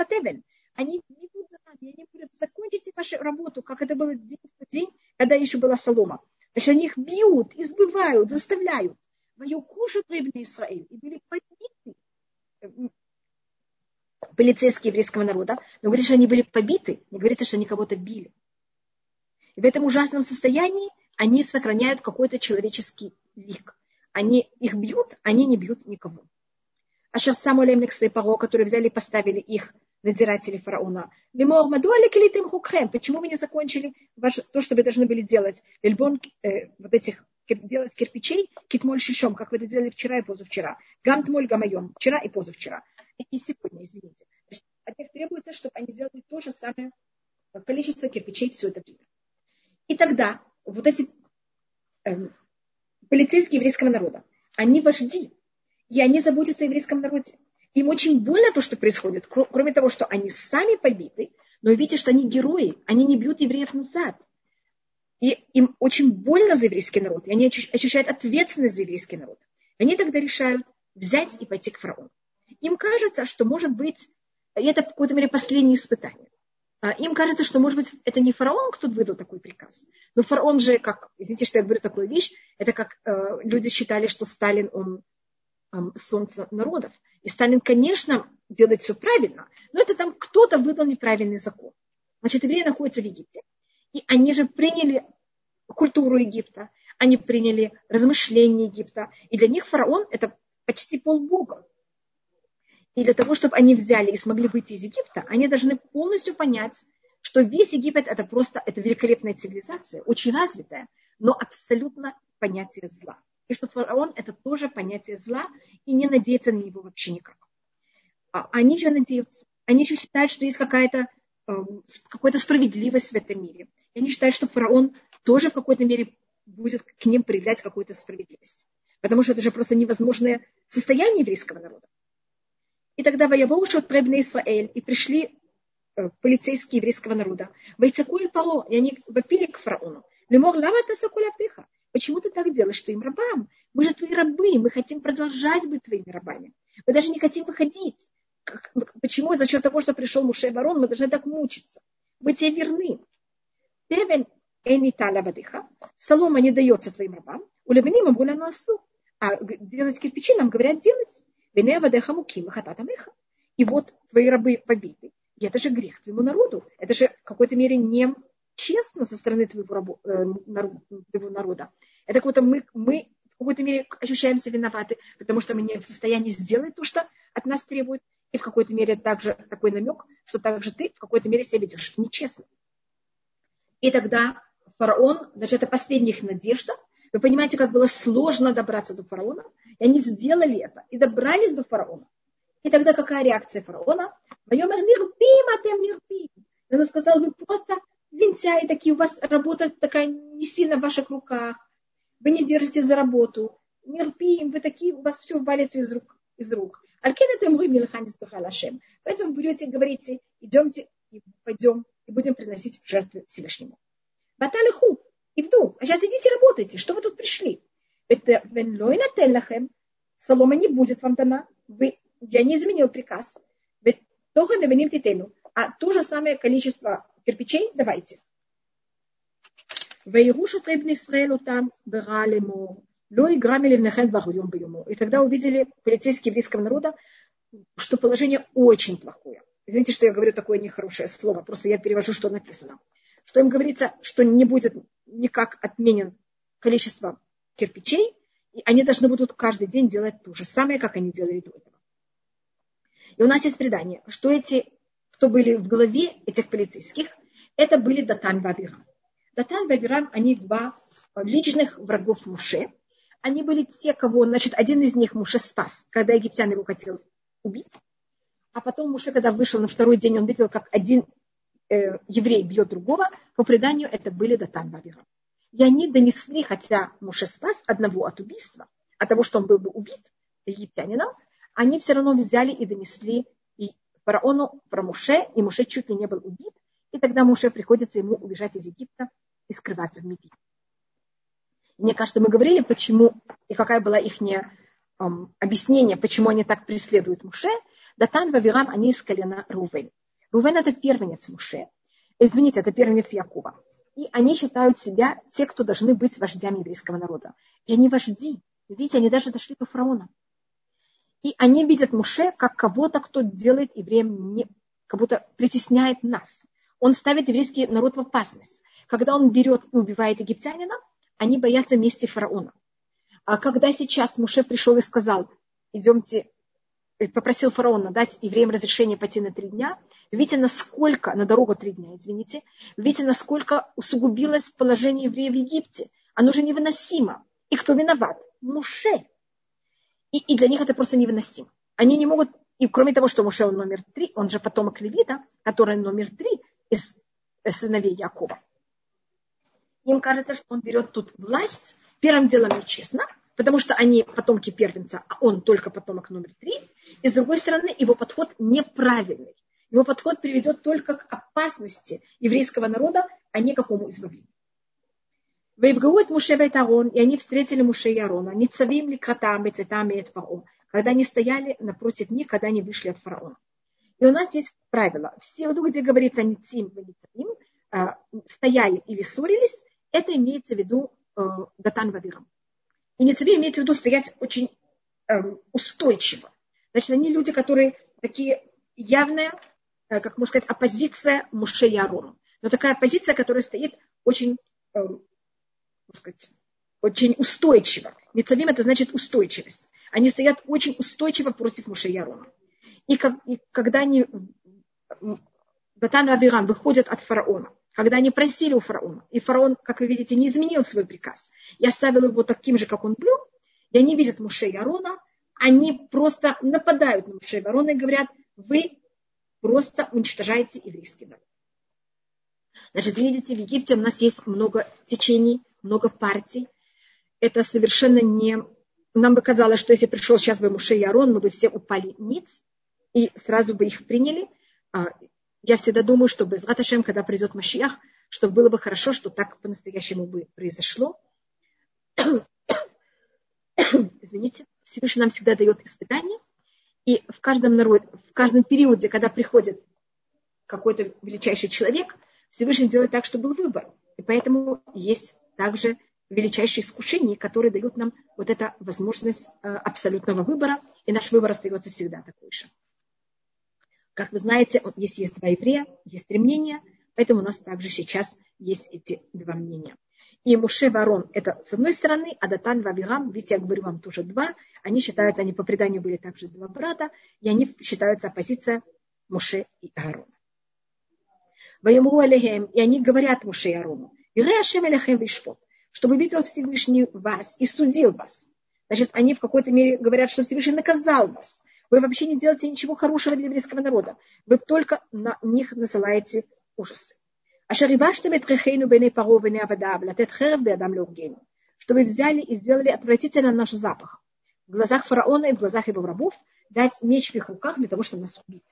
атевель. Они бегут за нами, они говорят, закончите вашу работу, как это было день день, когда еще была солома. Значит, они их бьют, избывают, заставляют. Мою прибыли Израиль и были полицейские еврейского народа, но говорится, что они были побиты, не говорится, что они кого-то били. И в этом ужасном состоянии они сохраняют какой-то человеческий лик. Они их бьют, они не бьют никого. А сейчас Самуэль Эмлекс и которые взяли и поставили их надзиратели фараона. Почему вы не закончили ваше, то, что вы должны были делать? Эльбон, э, вот этих делать кирпичей, китмоль шишом, как вы это делали вчера и позавчера. Гамтмоль гамайом, вчера и позавчера. И сегодня, извините. Есть от них требуется, чтобы они сделали то же самое количество кирпичей все это время. И тогда вот эти эм, полицейские еврейского народа, они вожди, и они заботятся о еврейском народе. Им очень больно то, что происходит, кроме того, что они сами побиты, но видите, что они герои, они не бьют евреев назад. И им очень больно за еврейский народ, и они ощущают ответственность за еврейский народ. Они тогда решают взять и пойти к фараону. Им кажется, что может быть, и это в какой-то мере последнее испытание. А, им кажется, что, может быть, это не фараон, кто выдал такой приказ. Но фараон же, как, извините, что я говорю такую вещь, это как э, люди считали, что Сталин, он э, солнце народов. И Сталин, конечно, делает все правильно, но это там кто-то выдал неправильный закон. Значит, евреи находятся в Египте. И они же приняли культуру Египта, они приняли размышления Египта. И для них фараон – это почти полбога. И для того, чтобы они взяли и смогли выйти из Египта, они должны полностью понять, что весь Египет это просто это великолепная цивилизация, очень развитая, но абсолютно понятие зла. И что фараон это тоже понятие зла, и не надеяться на него вообще никак. А они же надеются. Они же считают, что есть какая-то эм, какая-то справедливость в этом мире. И они считают, что фараон тоже в какой-то мере будет к ним проявлять какую-то справедливость. Потому что это же просто невозможное состояние еврейского народа. И тогда воевоушат пребны Исраэль, и пришли э, полицейские еврейского народа. Вайцакуэль Паро, и они вопили к фараону. Лемор лава тасакуля птыха. Почему ты так делаешь твоим рабам? Мы же твои рабы, мы хотим продолжать быть твоими рабами. Мы даже не хотим выходить. Почему? За счет того, что пришел Муше Барон, мы должны так мучиться. Мы тебе верны. Тевен эниталя вадыха. Солома не дается твоим рабам. У левним им асу. А делать кирпичи нам говорят делать. И вот твои рабы побиты. И это же грех твоему народу. Это же в какой-то мере не честно со стороны твоего, рабу, э, твоего народа. Это какой-то мы, мы в какой-то мере ощущаемся виноваты, потому что мы не в состоянии сделать то, что от нас требует. И в какой-то мере также такой намек, что также ты в какой-то мере себя ведешь нечестно. И тогда фараон, значит, это последняя их надежда. Вы понимаете, как было сложно добраться до фараона. И они сделали это и добрались до фараона. И тогда какая реакция фараона? Майомер нирпим, а тем нирпим. И он сказал, вы просто лентяи такие, у вас работа такая не сильно в ваших руках. Вы не держите за работу. Нирпим, вы такие, у вас все валится из рук. Из рук. Поэтому берете и говорите, идемте и пойдем и будем приносить жертвы Всевышнему. Баталиху, и вду. А сейчас идите работайте. Что вы тут пришли? Это. Солома не будет вам дана. Вы, я не изменил приказ. Только навиним титену. А то же самое количество кирпичей давайте. Вейрушу требни Исраэлу там бералему. Лой грамили внехен вахуем бьему. И тогда увидели полицейские еврейского народа, что положение очень плохое. Извините, что я говорю такое нехорошее слово, просто я перевожу, что написано. Что им говорится, что не будет никак отменен количество кирпичей, и они должны будут каждый день делать то же самое, как они делали до этого. И у нас есть предание, что эти кто были в главе этих полицейских, это были Датан и Абирам. Датан и Абирам, они два личных врагов Муше. Они были те, кого, значит, один из них Муше спас, когда египтян его хотел убить. А потом Муше, когда вышел на второй день, он видел, как один э, еврей бьет другого. По преданию это были Датан и Абирам. И они донесли, хотя Муше спас одного от убийства, от того, что он был бы убит египтянином, они все равно взяли и донесли и фараону про Муше, и Муше чуть ли не был убит, и тогда Муше приходится ему убежать из Египта и скрываться в Медине. Мне кажется, мы говорили, почему и какая была их эм, объяснение, почему они так преследуют Муше. Датан, Вавирам, они из колена Рувен. Рувен это первенец Муше. Извините, это первенец Якова. И они считают себя те, кто должны быть вождями еврейского народа. И они вожди. Видите, они даже дошли до фараона. И они видят Муше как кого-то, кто делает евреям, не, как будто притесняет нас. Он ставит еврейский народ в опасность. Когда он берет и убивает египтянина, они боятся мести фараона. А когда сейчас Муше пришел и сказал, идемте, попросил фараона дать евреям разрешение пойти на три дня, видите, насколько, на дорогу три дня, извините, видите, насколько усугубилось положение евреев в Египте. Оно уже невыносимо. И кто виноват? Муше. И, и для них это просто невыносимо. Они не могут, и кроме того, что Муше он номер три, он же потомок Левита, который номер три из сыновей Якова. Им кажется, что он берет тут власть, первым делом нечестно, потому что они потомки первенца, а он только потомок номер три. И с другой стороны, его подход неправильный. Его подход приведет только к опасности еврейского народа, а не к какому избавлению. Вейвгаует Муше и Арон, и они встретили Муше и Арона, Ницавим ли кратам и от фараон, когда они стояли напротив них, когда они вышли от фараона. И у нас есть правило. Все, где говорится Ницим и Ницавим, а, стояли или ссорились, это имеется в виду э, Датан Вавирам. И Ницавим имеется в виду стоять очень эм, устойчиво. Значит, они люди, которые такие явная, э, как можно сказать, оппозиция Муше и Арону. Но такая оппозиция, которая стоит очень эм, сказать, очень устойчиво. Мецавим это значит устойчивость. Они стоят очень устойчиво против Муше Ярона. И, как, и когда они, Датан и Абирам, выходят от фараона, когда они просили у фараона, и фараон, как вы видите, не изменил свой приказ, и оставил его таким же, как он был, и они видят Муше и Арона, они просто нападают на Муше и Арона и говорят, вы просто уничтожаете еврейский народ. Значит, видите, в Египте у нас есть много течений, много партий. Это совершенно не... Нам бы казалось, что если пришел сейчас бы Муше и Арон, мы бы все упали ниц и сразу бы их приняли. А, я всегда думаю, что без Раташем, когда придет Машиах, что было бы хорошо, что так по-настоящему бы произошло. Извините, Всевышний нам всегда дает испытания. И в каждом народе, в каждом периоде, когда приходит какой-то величайший человек, Всевышний делает так, чтобы был выбор. И поэтому есть также величайшие искушения, которые дают нам вот эту возможность э, абсолютного выбора, и наш выбор остается всегда такой же. Как вы знаете, есть, есть два еврея, есть три мнения, поэтому у нас также сейчас есть эти два мнения. И Муше Варон это с одной стороны, а Датан Вавирам, видите, я говорю вам тоже два, они считаются, они по преданию были также два брата, и они считаются оппозиция Муше и Аарона. И они говорят Муше и Аарону, чтобы видел Всевышний вас и судил вас. Значит, они в какой-то мере говорят, что Всевышний наказал вас. Вы вообще не делаете ничего хорошего для еврейского народа. Вы только на них насылаете ужасы. Чтобы вы взяли и сделали отвратительно наш запах. В глазах фараона и в глазах его рабов дать меч в их руках для того, чтобы нас убить.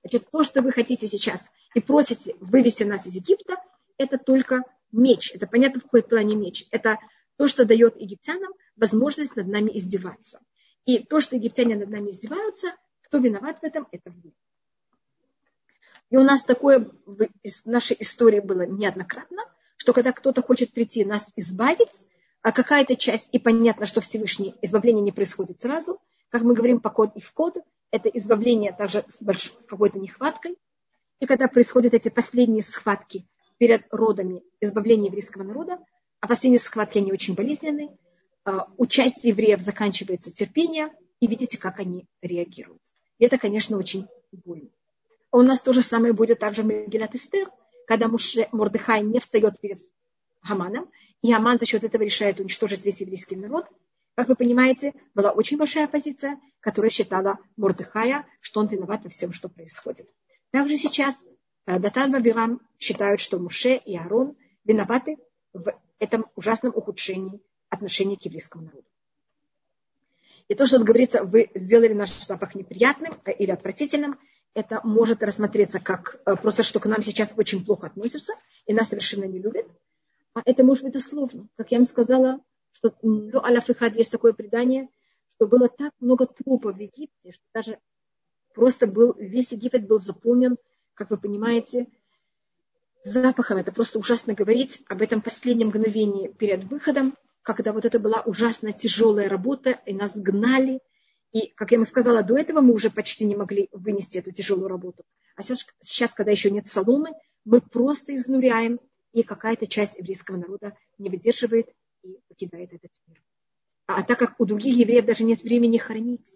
Значит, то, что вы хотите сейчас и просите вывести нас из Египта, это только меч. Это понятно, в какой плане меч. Это то, что дает египтянам возможность над нами издеваться. И то, что египтяне над нами издеваются, кто виноват в этом, это вы. И у нас такое в нашей истории было неоднократно, что когда кто-то хочет прийти нас избавить, а какая-то часть, и понятно, что Всевышний избавление не происходит сразу, как мы говорим по код и в код, это избавление также с, больш... с какой-то нехваткой. И когда происходят эти последние схватки перед родами избавления еврейского народа, а последние схватки, они очень болезненные, а, участие евреев заканчивается терпение, и видите, как они реагируют. И это, конечно, очень больно. У нас то же самое будет также в Мегилат Эстер, когда Муше, Мордыхай не встает перед Хаманом, и Аман за счет этого решает уничтожить весь еврейский народ. Как вы понимаете, была очень большая оппозиция, которая считала Мордыхая, что он виноват во всем, что происходит. Также сейчас э, Датан Бабирам считают, что Муше и Арон виноваты в этом ужасном ухудшении отношений к еврейскому народу. И то, что говорится, вы сделали наш запах неприятным э, или отвратительным, это может рассмотреться как э, просто, что к нам сейчас очень плохо относятся и нас совершенно не любят. А это может быть дословно. Как я вам сказала, что ну, Аляфихад есть такое предание, что было так много трупов в Египте, что даже просто был, весь Египет был заполнен, как вы понимаете, запахом. Это просто ужасно говорить об этом последнем мгновении перед выходом, когда вот это была ужасно тяжелая работа, и нас гнали. И, как я вам сказала, до этого мы уже почти не могли вынести эту тяжелую работу. А сейчас, сейчас когда еще нет соломы, мы просто изнуряем, и какая-то часть еврейского народа не выдерживает и покидает этот мир. А, а так как у других евреев даже нет времени хранить.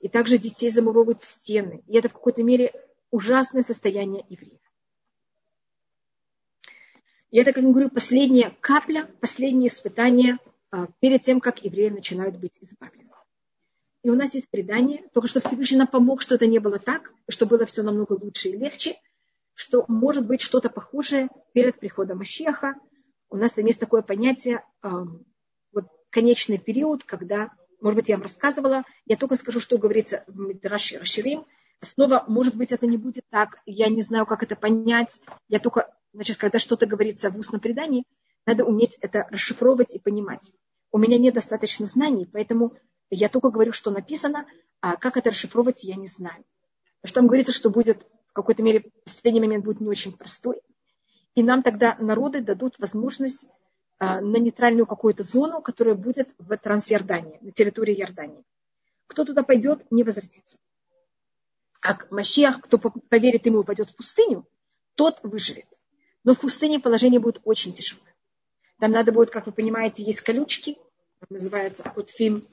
И также детей замуровывают стены. И это в какой-то мере ужасное состояние евреев. И это, как я говорю, последняя капля, последнее испытание а, перед тем, как евреи начинают быть избавлены. И у нас есть предание, только что Всевышний нам помог, что это не было так, что было все намного лучше и легче, что может быть что-то похожее перед приходом Машеха. У нас там есть такое понятие, вот конечный период, когда, может быть, я вам рассказывала, я только скажу, что говорится в Мидраше Раширим. Снова, может быть, это не будет так, я не знаю, как это понять, я только Значит, когда что-то говорится в устном предании, надо уметь это расшифровывать и понимать. У меня нет достаточно знаний, поэтому я только говорю, что написано, а как это расшифровывать, я не знаю. Что там говорится, что будет в какой-то мере последний момент будет не очень простой. И нам тогда народы дадут возможность а, на нейтральную какую-то зону, которая будет в Трансиордании, на территории Иордании. Кто туда пойдет, не возвратится. А Машиах, кто поверит ему и пойдет в пустыню, тот выживет. Но в пустыне положение будет очень тяжелое. Там надо будет, как вы понимаете, есть колючки, называется Акутфим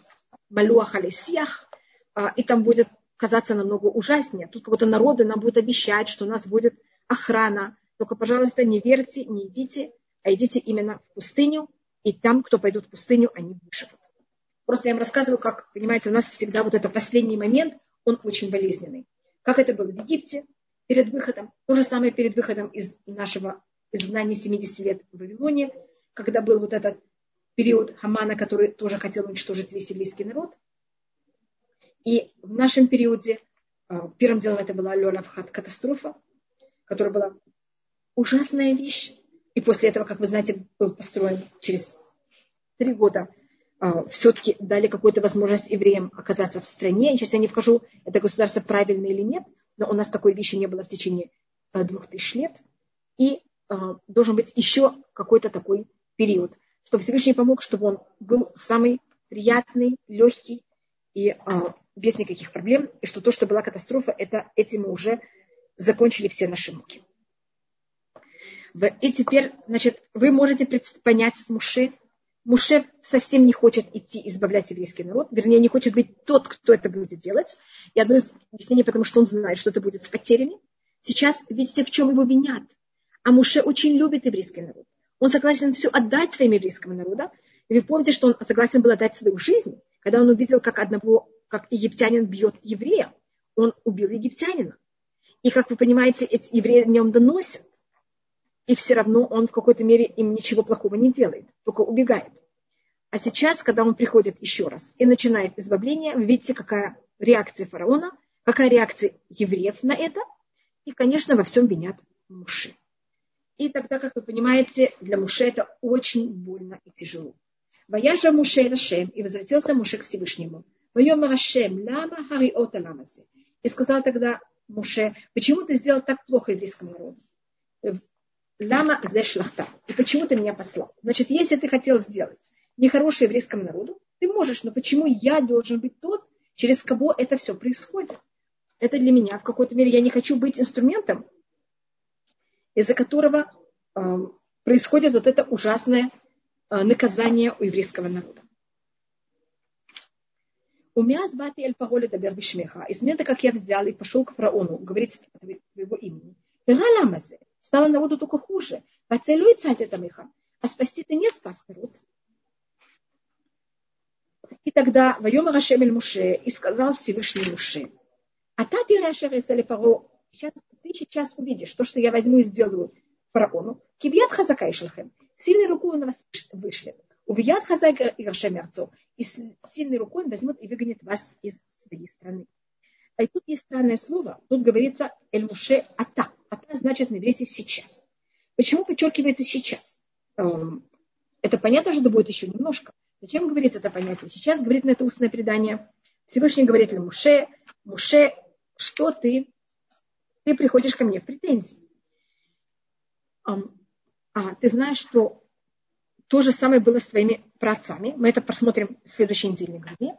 Малуах Алисиях, и там будет казаться намного ужаснее. Тут как будто народы нам будут обещать, что у нас будет охрана. Только, пожалуйста, не верьте, не идите, а идите именно в пустыню, и там, кто пойдет в пустыню, они выживут. Просто я вам рассказываю, как, понимаете, у нас всегда вот этот последний момент, он очень болезненный. Как это было в Египте, перед выходом. То же самое перед выходом из нашего изгнания 70 лет в Вавилоне, когда был вот этот период Хамана, который тоже хотел уничтожить весь еврейский народ. И в нашем периоде, а, первым делом это была Лёлавхат катастрофа, которая была ужасная вещь. И после этого, как вы знаете, был построен через три года а, все-таки дали какую-то возможность евреям оказаться в стране. Сейчас я не вхожу, это государство правильное или нет, но у нас такой вещи не было в течение э, двух тысяч лет. И э, должен быть еще какой-то такой период, чтобы Всевышний помог, чтобы он был самый приятный, легкий и э, без никаких проблем, и что то, что была катастрофа, это этим мы уже закончили все наши муки. И теперь, значит, вы можете понять Муше. Муше совсем не хочет идти избавлять еврейский народ, вернее, не хочет быть тот, кто это будет делать. И одно из объяснений, потому что он знает, что это будет с потерями. Сейчас видите, в чем его винят. А Муше очень любит еврейский народ. Он согласен все отдать своим еврейскому народу. И вы помните, что он согласен был отдать свою жизнь, когда он увидел, как одного, как египтянин бьет еврея. Он убил египтянина. И, как вы понимаете, эти евреи в нем доносят. И все равно он в какой-то мере им ничего плохого не делает, только убегает. А сейчас, когда он приходит еще раз и начинает избавление, вы видите, какая реакция фараона, какая реакция евреев на это. И, конечно, во всем винят Муши. И тогда, как вы понимаете, для Муше это очень больно и тяжело. Ваяжа Муше Рашем, и возвратился Муше к Всевышнему. Вайома Рашем, лама хариота ламасе. И сказал тогда Муше, почему ты сделал так плохо еврейскому народу? Лама зешлахта. И почему ты меня послал? Значит, если ты хотел сделать нехорошее еврейскому народу, ты можешь, но почему я должен быть тот, через кого это все происходит? Это для меня в какой-то мере, я не хочу быть инструментом, из-за которого э, происходит вот это ужасное э, наказание у еврейского народа. У меня звати Эль Пароля Дабер Бишмеха. И с момента, как я взял и пошел к фараону говорить твоего имени, Галамазе, стало народу только хуже. Поцелуй царь Тамиха. А спасти ты не спас народ. И тогда Вайом Рашем Муше и сказал Всевышний Муше, а та ты Рашер Фаро, сейчас, ты сейчас увидишь то, что я возьму и сделаю фараону. Кибьят Хазакай Шлахем. Сильной рукой он вас вышлет. Убьет Хазака и Рашемерцу. И сильной рукой он возьмет и выгонит вас из своей страны. А и тут есть странное слово. Тут говорится Эль Муше Ата. Ата значит на иврите сейчас. Почему подчеркивается сейчас? Эм, это понятно, что это будет еще немножко. Зачем говорится это понятие? Сейчас говорит на это устное предание. Всевышний говорит Муше, Муше, что ты? Ты приходишь ко мне в претензии. А ты знаешь, что то же самое было с твоими праотцами. Мы это посмотрим в следующей недельной главе.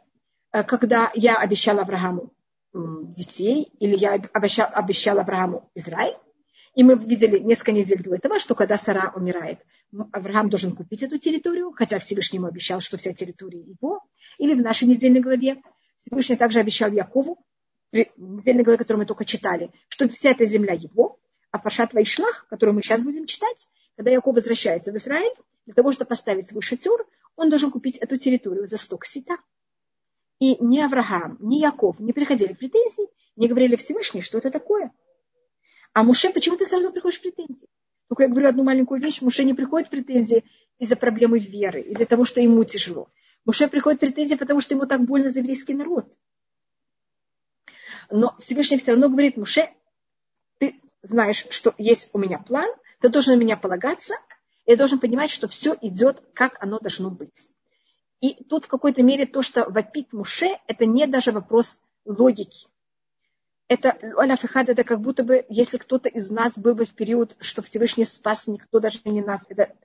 Э, когда я обещала Аврааму детей, или я обещал, обещал Аврааму Израиль, и мы видели несколько недель до этого, что когда Сара умирает, Авраам должен купить эту территорию, хотя Всевышний ему обещал, что вся территория его. Или в нашей недельной главе Всевышний также обещал Якову, недельной главе, которую мы только читали, что вся эта земля его, а Пашат Вайшлах, которую мы сейчас будем читать, когда Яков возвращается в Израиль, для того, чтобы поставить свой шатер, он должен купить эту территорию за сток сита. И ни Авраам, ни Яков не приходили в претензии, не говорили Всевышний, что это такое. А Муше, почему ты сразу приходишь в претензии? Только я говорю одну маленькую вещь, Муше не приходит в претензии из-за проблемы веры, из-за того, что ему тяжело. Муше приходит в претензии, потому что ему так больно за еврейский народ. Но Всевышний все равно говорит, Муше, ты знаешь, что есть у меня план, ты должен на меня полагаться, и должен понимать, что все идет, как оно должно быть. И тут в какой-то мере то, что вопит Муше, это не даже вопрос логики. Это, Аляфихад, это как будто бы, если кто-то из нас был бы в период, что Всевышний спас никто, даже не нас. Это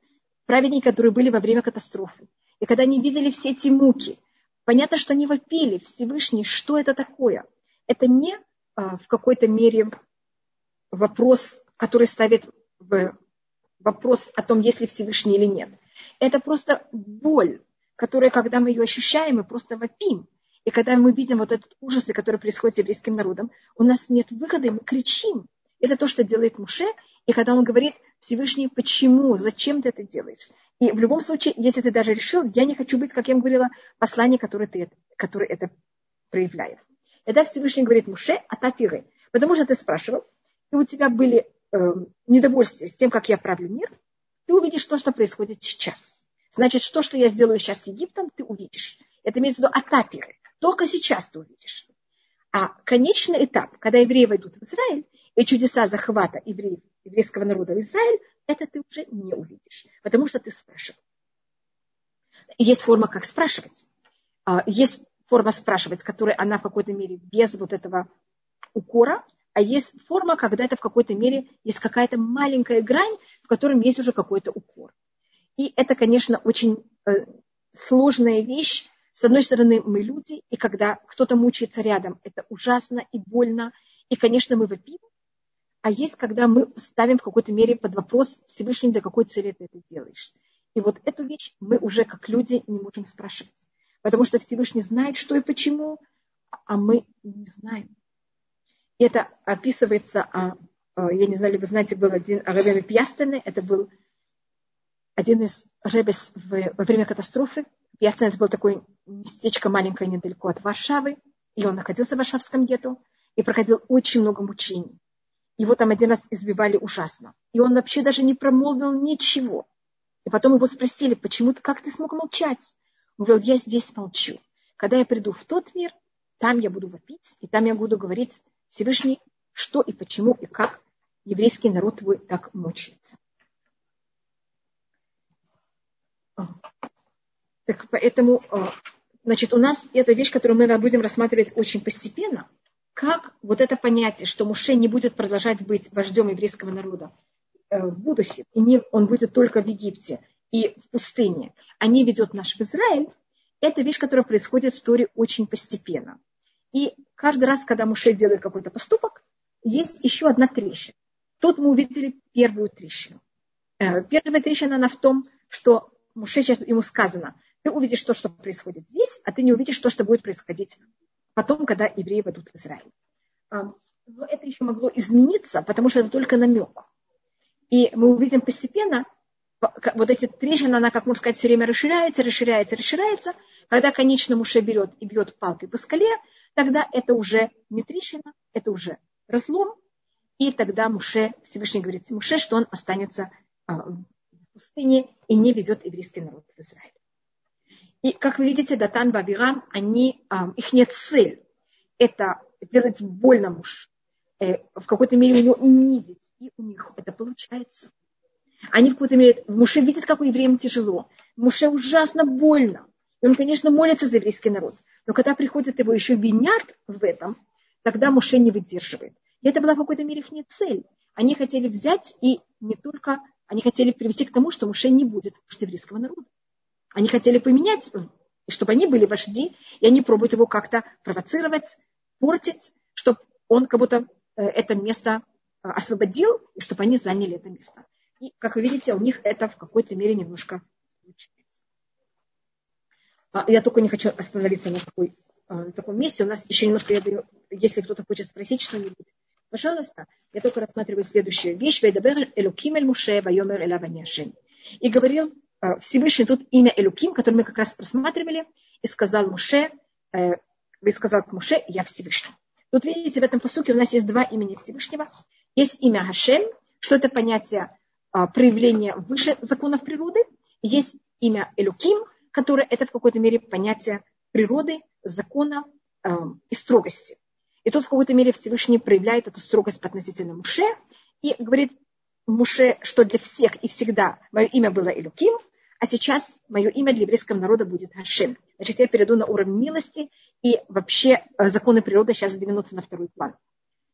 праведники, которые были во время катастрофы. И когда они видели все эти муки, понятно, что они вопили Всевышний, что это такое. Это не а, в какой-то мере вопрос, который ставит вопрос о том, есть ли Всевышний или нет. Это просто боль, которая, когда мы ее ощущаем, мы просто вопим. И когда мы видим вот этот ужас, который происходит с еврейским народом, у нас нет выхода, и мы кричим. Это то, что делает Муше. И когда он говорит, Всевышний, почему, зачем ты это делаешь? И в любом случае, если ты даже решил, я не хочу быть, как я им говорила, послание, которое, ты, которое это проявляет. Это Всевышний говорит Муше, а татиры. Потому что ты спрашивал, и у тебя были э, недовольствие с тем, как я правлю мир, ты увидишь то, что происходит сейчас. Значит, то, что я сделаю сейчас с Египтом, ты увидишь. Это имеется в виду ататиры. Только сейчас ты увидишь. А конечный этап, когда евреи войдут в Израиль, и чудеса захвата евреев, еврейского народа в Израиль, это ты уже не увидишь, потому что ты спрашивал. Есть форма, как спрашивать. А, есть форма спрашивать, которая она в какой-то мере без вот этого укора, а есть форма, когда это в какой-то мере есть какая-то маленькая грань, в котором есть уже какой-то укор. И это, конечно, очень э, сложная вещь. С одной стороны, мы люди, и когда кто-то мучается рядом, это ужасно и больно. И, конечно, мы вопим. А есть, когда мы ставим в какой-то мере под вопрос Всевышний, для какой цели ты это делаешь. И вот эту вещь мы уже как люди не можем спрашивать. Потому что Всевышний знает, что и почему, а мы не знаем. И это описывается, а, а, я не знаю, ли вы знаете, был один Равен Пьястены, это был один из ребес во время катастрофы. Пьястен это было такое местечко маленькое недалеко от Варшавы, и он находился в Варшавском гетто и проходил очень много мучений. Его там один раз избивали ужасно. И он вообще даже не промолвил ничего. И потом его спросили, почему ты, как ты смог молчать? Он говорил, я здесь молчу. Когда я приду в тот мир, там я буду вопить, и там я буду говорить Всевышний, что и почему и как еврейский народ твой так мучается. Так поэтому, значит, у нас эта вещь, которую мы будем рассматривать очень постепенно, как вот это понятие, что Муше не будет продолжать быть вождем еврейского народа э, в будущем, и не, он будет только в Египте и в пустыне, а не ведет наш в Израиль, это вещь, которая происходит в Торе очень постепенно. И каждый раз, когда Муше делает какой-то поступок, есть еще одна трещина. Тут мы увидели первую трещину. Э, первая трещина, она в том, что Муше сейчас ему сказано, Ты увидишь то, что происходит здесь, а ты не увидишь то, что будет происходить потом, когда евреи войдут в Израиль. Но это еще могло измениться, потому что это только намек. И мы увидим постепенно, вот эти трещины, она, как можно сказать, все время расширяется, расширяется, расширяется. Когда, конечно, Муше берет и бьет палкой по скале, тогда это уже не трещина, это уже разлом. И тогда Муше, Всевышний говорит Муше, что он останется а, в пустыне и не везет еврейский народ в Израиль. И, как вы видите, Датан Бабирам, они, их нет цель. Это сделать больно муж, э, в какой-то мере его унизить. И у них это получается. Они в какой-то мере, Муше видит, как у евреям тяжело. Муше ужасно больно. И он, конечно, молится за еврейский народ. Но когда приходят его еще винят в этом, тогда Муше не выдерживает. И это была в какой-то мере их цель. Они хотели взять и не только, они хотели привести к тому, что Муше не будет еврейского народа. Они хотели поменять, чтобы они были вожди, и они пробуют его как-то провоцировать, портить, чтобы он как будто э, это место э, освободил, и чтобы они заняли это место. И, как вы видите, у них это в какой-то мере немножко получается. А, я только не хочу остановиться на, такой, э, на таком месте. У нас еще немножко, я даю, если кто-то хочет спросить что-нибудь, пожалуйста, я только рассматриваю следующую вещь. И говорил Всевышний тут имя Элуким, которое мы как раз просматривали, и сказал Муше, вы сказал к Муше, я Всевышний. Тут видите, в этом посуке у нас есть два имени Всевышнего. Есть имя Хашем, что это понятие а, проявления выше законов природы. Есть имя Элюким, которое это в какой-то мере понятие природы, закона э, и строгости. И тут в какой-то мере Всевышний проявляет эту строгость по относительно Муше и говорит Муше, что для всех и всегда мое имя было Элюким, а сейчас мое имя для еврейского народа будет Хашем. Значит, я перейду на уровень милости, и вообще э, законы природы сейчас задвинутся на второй план.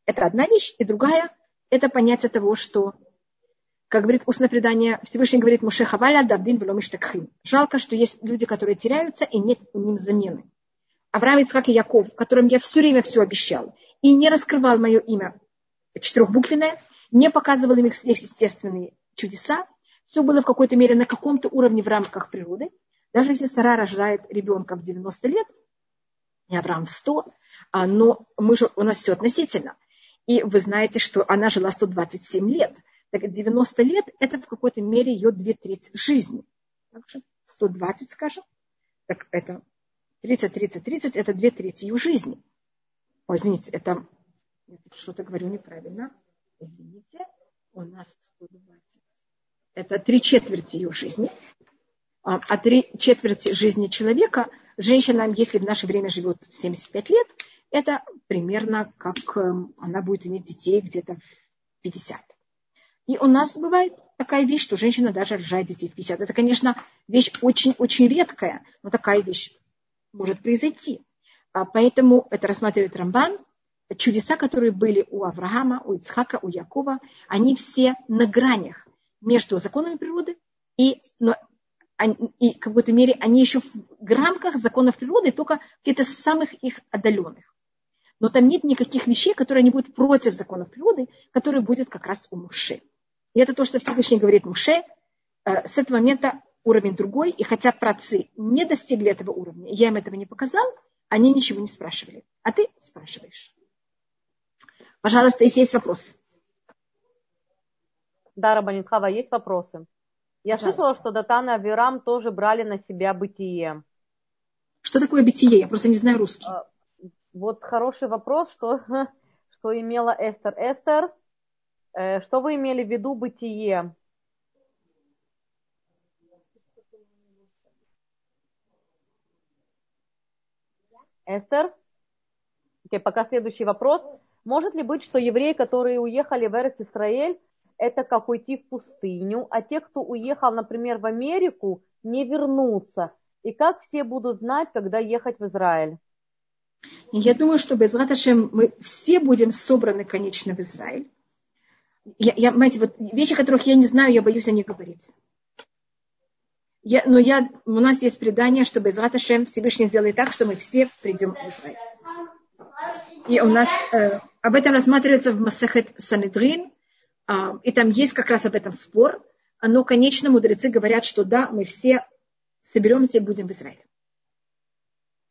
Это одна вещь. И другая – это понятие того, что, как говорит устное предание, Всевышний говорит Муше Хаваля, Давдин Веломиштакхим. Жалко, что есть люди, которые теряются, и нет у них замены. Авраам, Ицхак и Яков, которым я все время все обещал, и не раскрывал мое имя четырехбуквенное, не показывал им их сверхъестественные чудеса, все было в какой-то мере на каком-то уровне в рамках природы. Даже если Сара рождает ребенка в 90 лет, не Авраам в 100, а, но мы же, у нас все относительно. И вы знаете, что она жила 127 лет. Так 90 лет – это в какой-то мере ее две трети жизни. Также 120, скажем. Так это 30, 30, 30 – это две трети ее жизни. Ой, извините, это я что-то говорю неправильно. Извините, у нас 120 это три четверти ее жизни, а, а три четверти жизни человека, женщина, если в наше время живет 75 лет, это примерно как эм, она будет иметь детей где-то в 50. И у нас бывает такая вещь, что женщина даже рожает детей в 50. Это, конечно, вещь очень-очень редкая, но такая вещь может произойти. А поэтому это рассматривает Рамбан. Чудеса, которые были у Авраама, у Ицхака, у Якова, они все на гранях между законами природы и, но, и в какой-то мере они еще в рамках законов природы, только какие-то самых их отдаленных. Но там нет никаких вещей, которые не будут против законов природы, которые будет как раз у Муше. И это то, что Всевышний говорит Муше. Э, с этого момента уровень другой, и хотя працы не достигли этого уровня, я им этого не показал, они ничего не спрашивали. А ты спрашиваешь. Пожалуйста, если есть вопросы. Да, Рабанитхава, есть вопросы? Я Пожалуйста. слышала, что Датан и Авирам тоже брали на себя бытие. Что такое бытие? Я просто не знаю русский. А, вот хороший вопрос, что, что имела Эстер. Эстер, э, что вы имели в виду бытие? Эстер? Окей, пока следующий вопрос. Может ли быть, что евреи, которые уехали в Эрец-Исраэль, это как уйти в пустыню, а те, кто уехал, например, в Америку, не вернутся. И как все будут знать, когда ехать в Израиль? Я думаю, что без Раташем мы все будем собраны, конечно, в Израиль. Я, я, знаете, вот вещи, которых я не знаю, я боюсь о них говорить. Я, но я, у нас есть предание, что без Раташем Всевышний сделает так, что мы все придем в Израиль. И у нас э, об этом рассматривается в Масахет Санедрин, а, и там есть как раз об этом спор, но, конечно, мудрецы говорят, что да, мы все соберемся и будем в Израиле.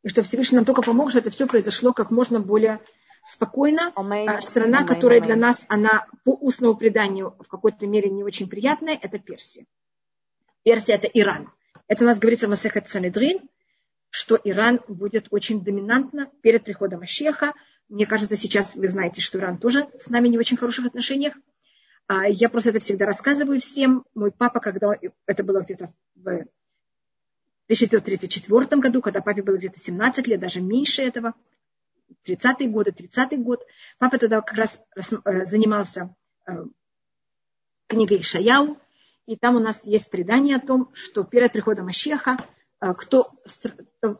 И что Всевышний нам только помог, что это все произошло как можно более спокойно. А страна, которая для нас, она по устному преданию в какой-то мере не очень приятная, это Персия. Персия – это Иран. Это у нас говорится в Масехат Санедрин, что Иран будет очень доминантно перед приходом Ашеха. Мне кажется, сейчас вы знаете, что Иран тоже с нами не в очень хороших отношениях. А я просто это всегда рассказываю всем. Мой папа, когда это было где-то в 1934 году, когда папе было где-то 17 лет, даже меньше этого, 30-е годы, 30-й год, папа тогда как раз э, занимался э, книгой Шаяу, и там у нас есть предание о том, что перед приходом Ашеха э, кто,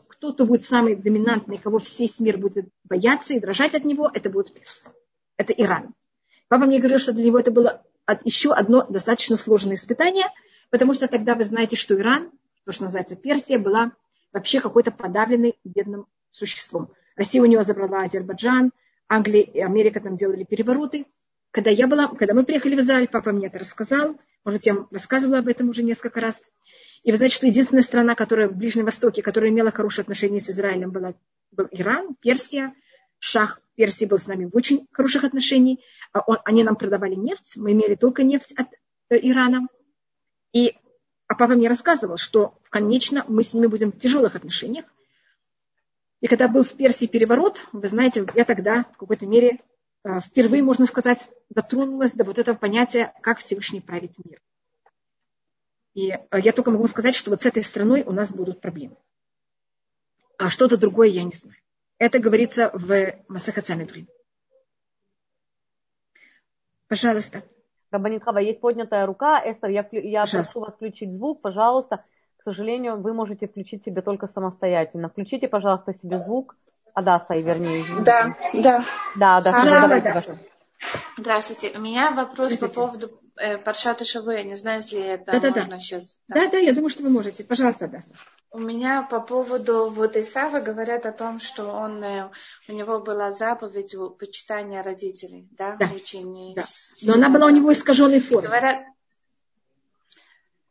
кто-то будет самый доминантный, кого весь мир будет бояться и дрожать от него, это будет персы. Это Иран. Папа мне говорил, что для него это было еще одно достаточно сложное испытание, потому что тогда вы знаете, что Иран, то, что называется Персия, была вообще какой-то подавленной бедным существом. Россия у него забрала Азербайджан, Англия и Америка там делали перевороты. Когда я была, когда мы приехали в Израиль, папа мне это рассказал. Может, я рассказывала об этом уже несколько раз. И вы знаете, что единственная страна, которая в Ближнем Востоке, которая имела хорошие отношения с Израилем, была, был Иран, Персия. Шах Персии был с нами в очень хороших отношениях. А они нам продавали нефть, мы имели только нефть от э, Ирана. И а папа мне рассказывал, что конечно мы с ними будем в тяжелых отношениях. И когда был в Персии переворот, вы знаете, я тогда в какой-то мере э, впервые, можно сказать, дотронулась до вот этого понятия, как Всевышний правит мир. И э, я только могу сказать, что вот с этой страной у нас будут проблемы. А что-то другое я не знаю. Это говорится в Масахацанедрин. Пожалуйста. Рабанит Хава, есть поднятая рука. Эстер, я, я прошу вас включить звук, пожалуйста. К сожалению, вы можете включить себе только самостоятельно. Включите, пожалуйста, себе звук. Адаса, и вернее. Да, да. Да, да, да, да, да. Здравствуйте. У меня вопрос по поводу э, Паршата Шавы. Я не знаю, если это да, можно да. сейчас. Да. да, да, я думаю, что вы можете. Пожалуйста, Адаса. У меня по поводу вот Исава говорят о том, что он, э, у него была заповедь почитания родителей, да, да. учения. Да. Но она была у него искаженной формы. Говорят,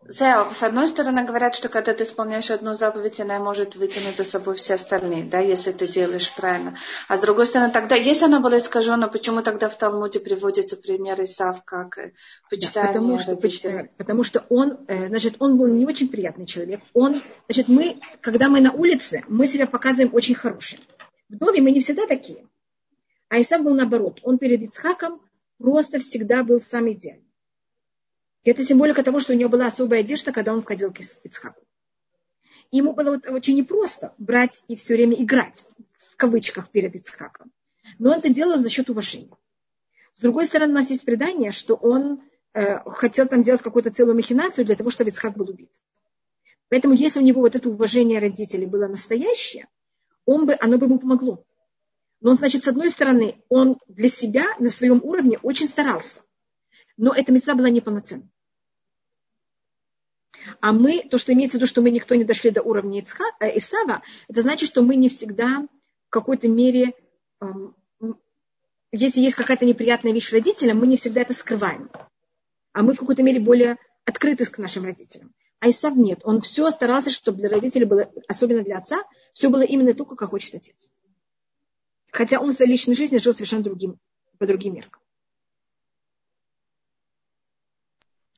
с одной стороны, говорят, что когда ты исполняешь одну заповедь, она может вытянуть за собой все остальные, да, если ты делаешь правильно. А с другой стороны, тогда, если она была искажена, почему тогда в Талмуде приводится пример Исав как э, почитание да, потому, что, почитание, потому что он, э, значит, он был не очень приятный человек. Он, значит, мы, когда мы на улице, мы себя показываем очень хорошим. В доме мы не всегда такие. А Исав был наоборот. Он перед Ицхаком просто всегда был сам идеальный. Это символика того, что у него была особая одежда, когда он входил к Ицхаку. И ему было очень непросто брать и все время играть, в кавычках, перед Ицхаком. Но он это делал за счет уважения. С другой стороны, у нас есть предание, что он э, хотел там делать какую-то целую махинацию для того, чтобы Ицхак был убит. Поэтому, если у него вот это уважение родителей было настоящее, он бы, оно бы ему помогло. Но, значит, с одной стороны, он для себя на своем уровне очень старался. Но эта мецва была неполноценна. А мы, то, что имеется в виду, что мы никто не дошли до уровня Ицха, э, Исава, это значит, что мы не всегда в какой-то мере, э, если есть какая-то неприятная вещь родителям, мы не всегда это скрываем. А мы в какой-то мере более открыты к нашим родителям. А Исав нет. Он все старался, чтобы для родителей было, особенно для отца, все было именно то, как хочет отец. Хотя он в своей личной жизни жил совершенно другим, по другим меркам.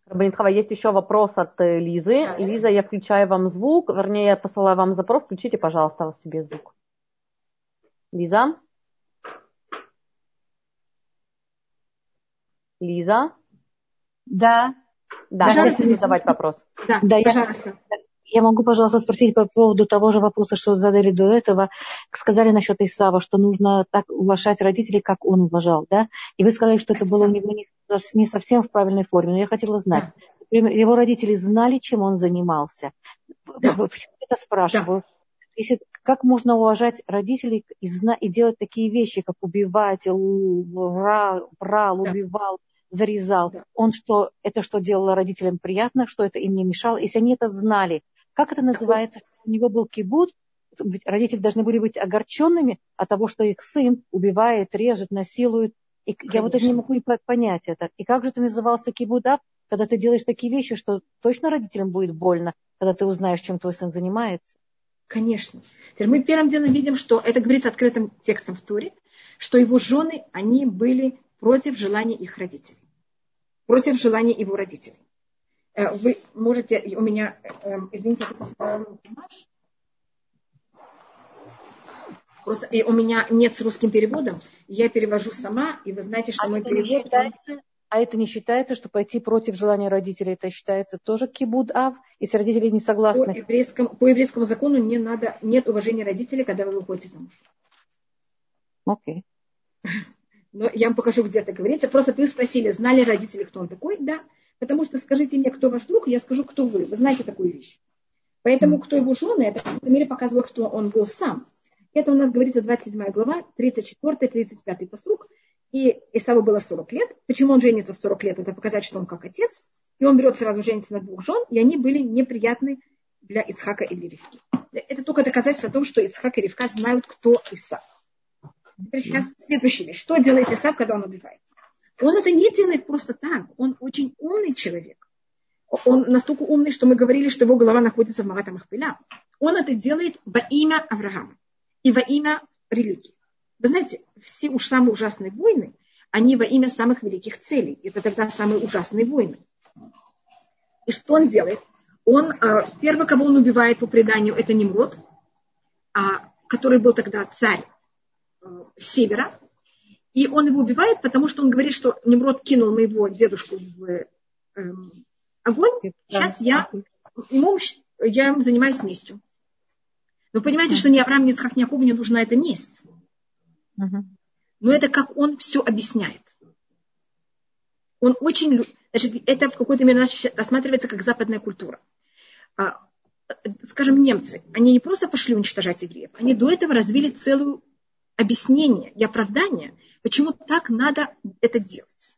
Рабанитхава, есть еще вопрос от э, Лизы. Да, Лиза, я включаю вам звук, вернее, я посылаю вам запрос, включите, пожалуйста, себе звук. Лиза? Лиза? Да. Да, сейчас задавать вопрос. Да, да пожалуйста. Я, я могу, пожалуйста, спросить по поводу того же вопроса, что задали до этого. Сказали насчет Исава, что нужно так уважать родителей, как он уважал, да? И вы сказали, что это было у него не не совсем в правильной форме, но я хотела знать, да. его родители знали, чем он занимался. Да. Почему это спрашиваю? Да. Если, как можно уважать родителей и, зна, и делать такие вещи, как убивать, брал, брал да. убивал, зарезал? Да. Он что, это что делало родителям приятно, что это им не мешало? Если они это знали, как это называется? У него был кибут, ведь родители должны были быть огорченными от того, что их сын убивает, режет, насилует, и Конечно. я вот это не могу понять это. И как же ты назывался кибудав, когда ты делаешь такие вещи, что точно родителям будет больно? когда ты узнаешь, чем твой сын занимается? Конечно. Теперь мы первым делом видим, что это говорится открытым текстом в Туре, что его жены, они были против желания их родителей. Против желания его родителей. Э, вы можете, у меня, э, извините, Просто у меня нет с русским переводом, я перевожу сама, и вы знаете, что а мой перевод... Считается, а это не считается, что пойти против желания родителей, это считается тоже кибуд ав, если родители не согласны? По еврейскому, по еврейскому закону не надо, нет уважения родителей, когда вы выходите замуж. Окей. Okay. Но я вам покажу, где это говорится. Просто вы спросили, знали родители, кто он такой? Да. Потому что скажите мне, кто ваш друг, я скажу, кто вы. Вы знаете такую вещь. Поэтому, кто его жены, это в какой-то мере показывало, кто он был сам. Это у нас говорится 27 глава, 34-35 посук. И Исаву было 40 лет. Почему он женится в 40 лет? Это показать, что он как отец. И он берет сразу женится на двух жен, и они были неприятны для Ицхака или Ривки. Это только доказательство о том, что Ицхак и Ривка знают, кто Исав. Теперь сейчас следующая вещь. Что делает Исав, когда он убивает? Он это не делает просто так. Он очень умный человек. Он настолько умный, что мы говорили, что его голова находится в Магата Махпиля. Он это делает во имя Авраама и во имя религии. Вы знаете, все уж самые ужасные войны, они во имя самых великих целей. Это тогда самые ужасные войны. И что он делает? Он, э, первый, кого он убивает по преданию, это Немрод, а, который был тогда царь э, севера. И он его убивает, потому что он говорит, что Немрод кинул моего дедушку в эм, огонь. Сейчас я, ему, я занимаюсь местью. Вы понимаете, что ни Авраам, ни Ицхак, ни Якову не нужна эта месть. Но это как он все объясняет. Он очень... Значит, это в какой-то мере рассматривается как западная культура. А, скажем, немцы, они не просто пошли уничтожать евреев, они до этого развили целое объяснение и оправдание, почему так надо это делать.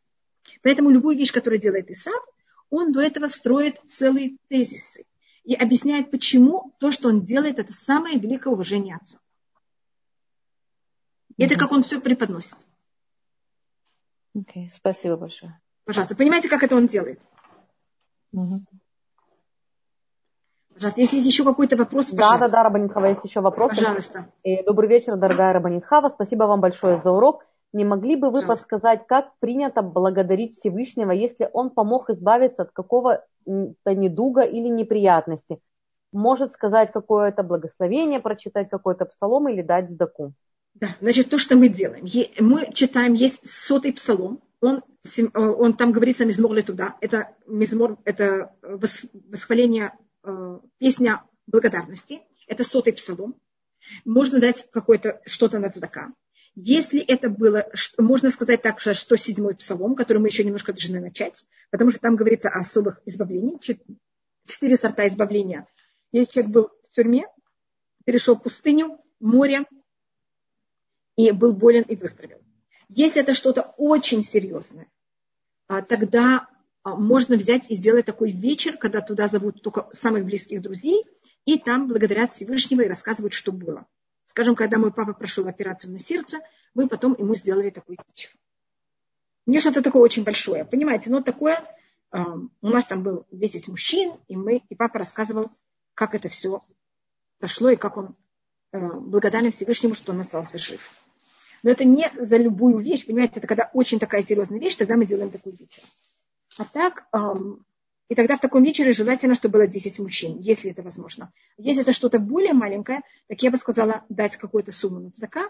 Поэтому любую вещь, которую делает Исав, он до этого строит целые тезисы и объясняет, почему то, что он делает, это самое великое уважение отца. И это как он все преподносит. Окей, okay, спасибо большое. Пожалуйста, понимаете, как это он делает? Угу. Пожалуйста, если есть еще какой-то вопрос, пожалуйста. Да, да, да, Рабанитхава, есть еще вопрос. Пожалуйста. И добрый вечер, дорогая Рабанитхава. Спасибо вам большое за урок. Не могли бы вы Пожалуйста. подсказать, как принято благодарить Всевышнего, если он помог избавиться от какого-то недуга или неприятности? Может сказать какое-то благословение, прочитать какой-то псалом или дать сдаку? Да, значит, то, что мы делаем. Мы читаем, есть сотый псалом, он, он там говорится мизмор ли туда. Это мизмор, это восхваление, э, песня благодарности. Это сотый псалом. Можно дать какое-то что-то на цдака. Если это было, можно сказать так, что седьмой псалом, который мы еще немножко должны начать, потому что там говорится о особых избавлениях, четыре сорта избавления. Если человек был в тюрьме, перешел в пустыню, море, и был болен и выздоровел. Если это что-то очень серьезное, а, тогда можно взять и сделать такой вечер, когда туда зовут только самых близких друзей, и там благодарят Всевышнего и рассказывают, что было. Скажем, когда мой папа прошел операцию на сердце, мы потом ему сделали такой вечер. Мне что-то такое очень большое, понимаете, но такое, э, у нас там был 10 мужчин, и мы, и папа рассказывал, как это все прошло, и как он э, благодарен Всевышнему, что он остался жив. Но это не за любую вещь, понимаете, это когда очень такая серьезная вещь, тогда мы делаем такой вечер. А так, и тогда в таком вечере желательно, чтобы было 10 мужчин, если это возможно. Если это что-то более маленькое, так я бы сказала дать какую-то сумму на цдака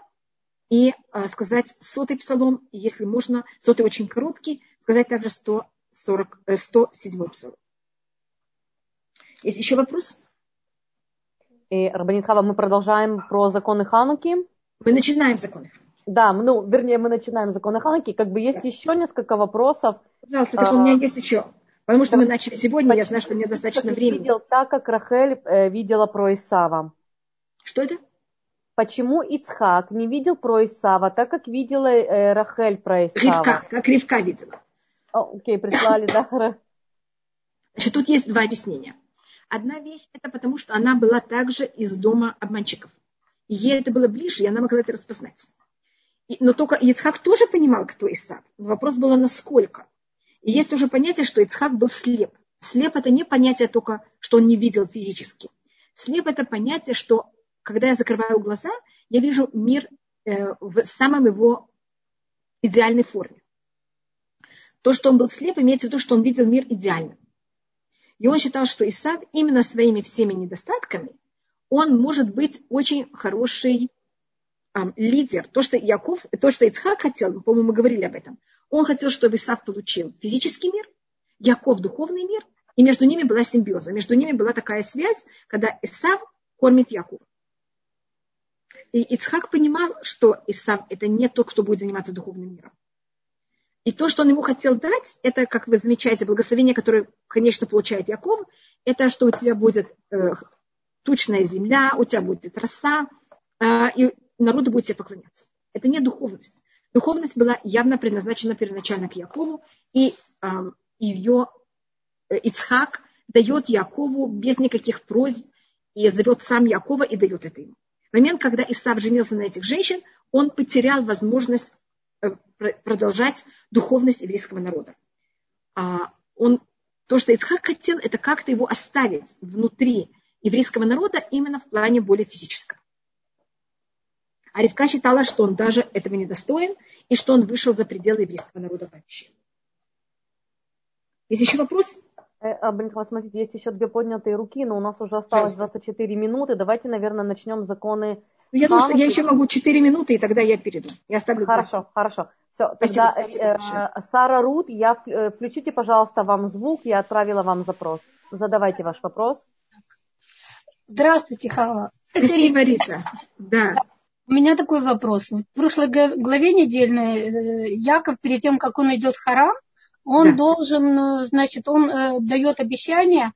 и а, сказать сотый псалом, если можно, сотый очень короткий, сказать также 140, 107 э, псалом. Есть еще вопрос? И, Рабанитхава, мы продолжаем про законы Хануки. Мы начинаем законы Хануки. Да, ну, вернее, мы начинаем законы Хануки. Как бы есть да. еще несколько вопросов. Пожалуйста, так а, у меня есть еще. Потому что мы начали сегодня, я знаю, что у меня достаточно времени. Видел так, как Рахель э, видела про Исава. Что это? Почему Ицхак не видел про Исава, так как видела э, Рахель про Исава? Ривка, как Ривка видела. О, окей, прислали, да. Значит, тут есть два объяснения. Одна вещь, это потому что она была также из дома обманщиков. И ей это было ближе, и она могла это распознать. Но только Ицхак тоже понимал, кто Исав. Вопрос был, насколько. И есть уже понятие, что Ицхак был слеп. Слеп это не понятие только, что он не видел физически. Слеп это понятие, что когда я закрываю глаза, я вижу мир э, в самом его идеальной форме. То, что он был слеп, имеется в виду, что он видел мир идеально. И он считал, что Исав именно своими всеми недостатками, он может быть очень хороший лидер. То, что Яков, то, что Ицхак хотел, по-моему, мы говорили об этом, он хотел, чтобы Исав получил физический мир, Яков – духовный мир, и между ними была симбиоза. Между ними была такая связь, когда Исав кормит Якова. И Ицхак понимал, что Исав – это не тот, кто будет заниматься духовным миром. И то, что он ему хотел дать, это, как вы замечаете, благословение, которое, конечно, получает Яков, это, что у тебя будет э, тучная земля, у тебя будет роса, э, и народу будет тебе поклоняться. Это не духовность. Духовность была явно предназначена первоначально к Якову, и э, ее Ицхак дает Якову без никаких просьб, и зовет сам Якова и дает это ему. В момент, когда Исав женился на этих женщин, он потерял возможность э, продолжать духовность еврейского народа. А он, то, что Ицхак хотел, это как-то его оставить внутри еврейского народа именно в плане более физического. А Ревка считала, что он даже этого не достоин, и что он вышел за пределы еврейского народа вообще. Есть еще вопрос? Э, а, блин, смотрите, есть еще две поднятые руки, но у нас уже осталось 24 минуты. Давайте, наверное, начнем законы. Ну, я думаю, что я еще могу 4 минуты, и тогда я перейду. Я оставлю Хорошо, 20. хорошо. Все, спасибо, тогда спасибо э, Сара Рут, я, э, включите, пожалуйста, вам звук, я отправила вам запрос. Задавайте ваш вопрос. Здравствуйте, Хава. Спасибо, Рита. Да. У меня такой вопрос. В прошлой главе недельной э, Яков, перед тем, как он идет в харам, он да. должен, э, значит, он э, дает обещание,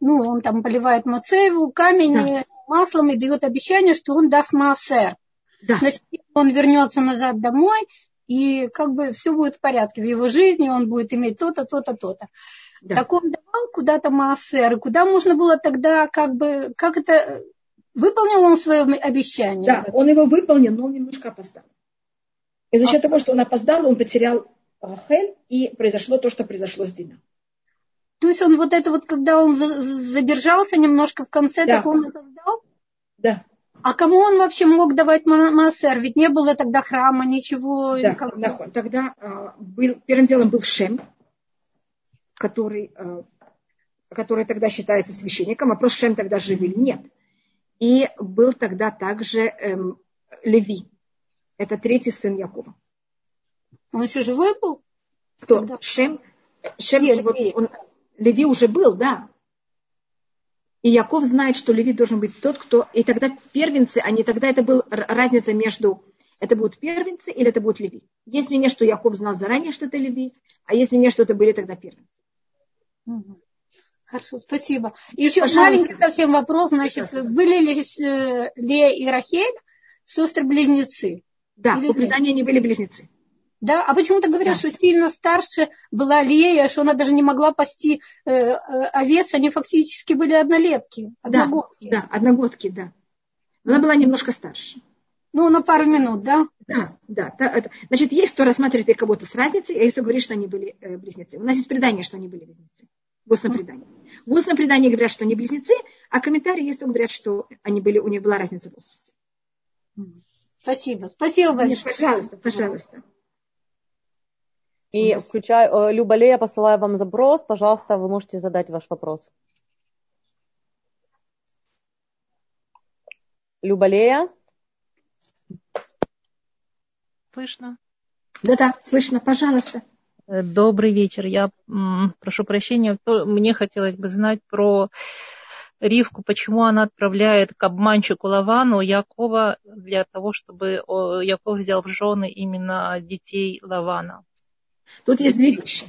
ну, он там поливает Мацееву камень да. Э, маслом и дает обещание, что он даст Маасер. Да. Значит, он вернется назад домой, и как бы все будет в порядке в его жизни, он будет иметь то-то, то-то, то-то. Да. Так он давал куда-то Маасер, куда можно было тогда как бы, как это, выполнил он свое обещание? Да, он его выполнил, но он немножко опоздал. И за счет а... того, что он опоздал, он потерял Рахель, и произошло то, что произошло с Дина. То есть он вот это вот, когда он задержался немножко в конце, да. так он опоздал? Да. А кому он вообще мог давать массер? Ведь не было тогда храма, ничего. Да, как... тогда а, был, первым делом был Шем, который, а, который тогда считается священником, а просто Шем тогда жив или нет. И был тогда также эм, Леви. Это третий сын Якова. Он еще живой был? Кто? Когда? Шем? Шем Нет, вот, он, Леви уже был, да. И Яков знает, что Леви должен быть тот, кто... И тогда первенцы, не тогда это была разница между... Это будут первенцы или это будут Леви. Есть мнение, что Яков знал заранее, что это Леви, а есть мнение, что это были тогда первенцы. Хорошо, спасибо. И еще Пожалуйста. маленький совсем вопрос. Значит, были ли э, Лея и Рахель сестры-близнецы? Да, Или по преданию они были близнецы. Да? А почему-то говорят, да. что сильно старше была Лея, что она даже не могла пасти э, э, овец, они фактически были однолетки, одногодки. Да, да, одногодки, да. Она была немножко старше. Ну, на пару минут, да? Да, да. да. Значит, есть кто рассматривает их кого-то с разницей, а кто говорит, что они были э, близнецы. У нас есть предание, что они были близнецы. В устном предании. В устном предании говорят, что они близнецы, а комментарии есть, говорят, что они были, у них была разница в возрасте. Спасибо. Спасибо большое. Нет, пожалуйста, пожалуйста. И включаю, э, Люба Лея, посылаю вам запрос. Пожалуйста, вы можете задать ваш вопрос. Люба Лея. Слышно? Да-да, слышно, пожалуйста. Э, добрый вечер. Я прошу прощения. Мне хотелось бы знать про Ривку, почему она отправляет к обманщику Лавану Якова для того, чтобы Яков взял в жены именно детей Лавана. Тут есть две вещи.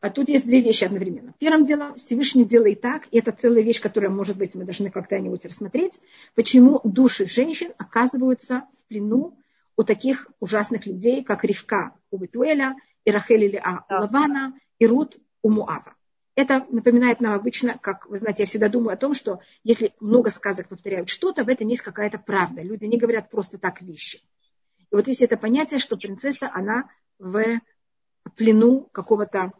А тут есть две вещи одновременно. Первым делом Всевышний делает так, и это целая вещь, которая, может быть, мы должны как-нибудь рассмотреть, почему души женщин оказываются в плену у таких ужасных людей, как Ривка у Бетуэля, и Рахель или А у Лавана, и Рут у Муава. Это напоминает нам обычно, как вы знаете, я всегда думаю о том, что если много сказок повторяют что-то, в этом есть какая-то правда. Люди не говорят просто так вещи. И вот есть это понятие, что принцесса, она в плену какого-то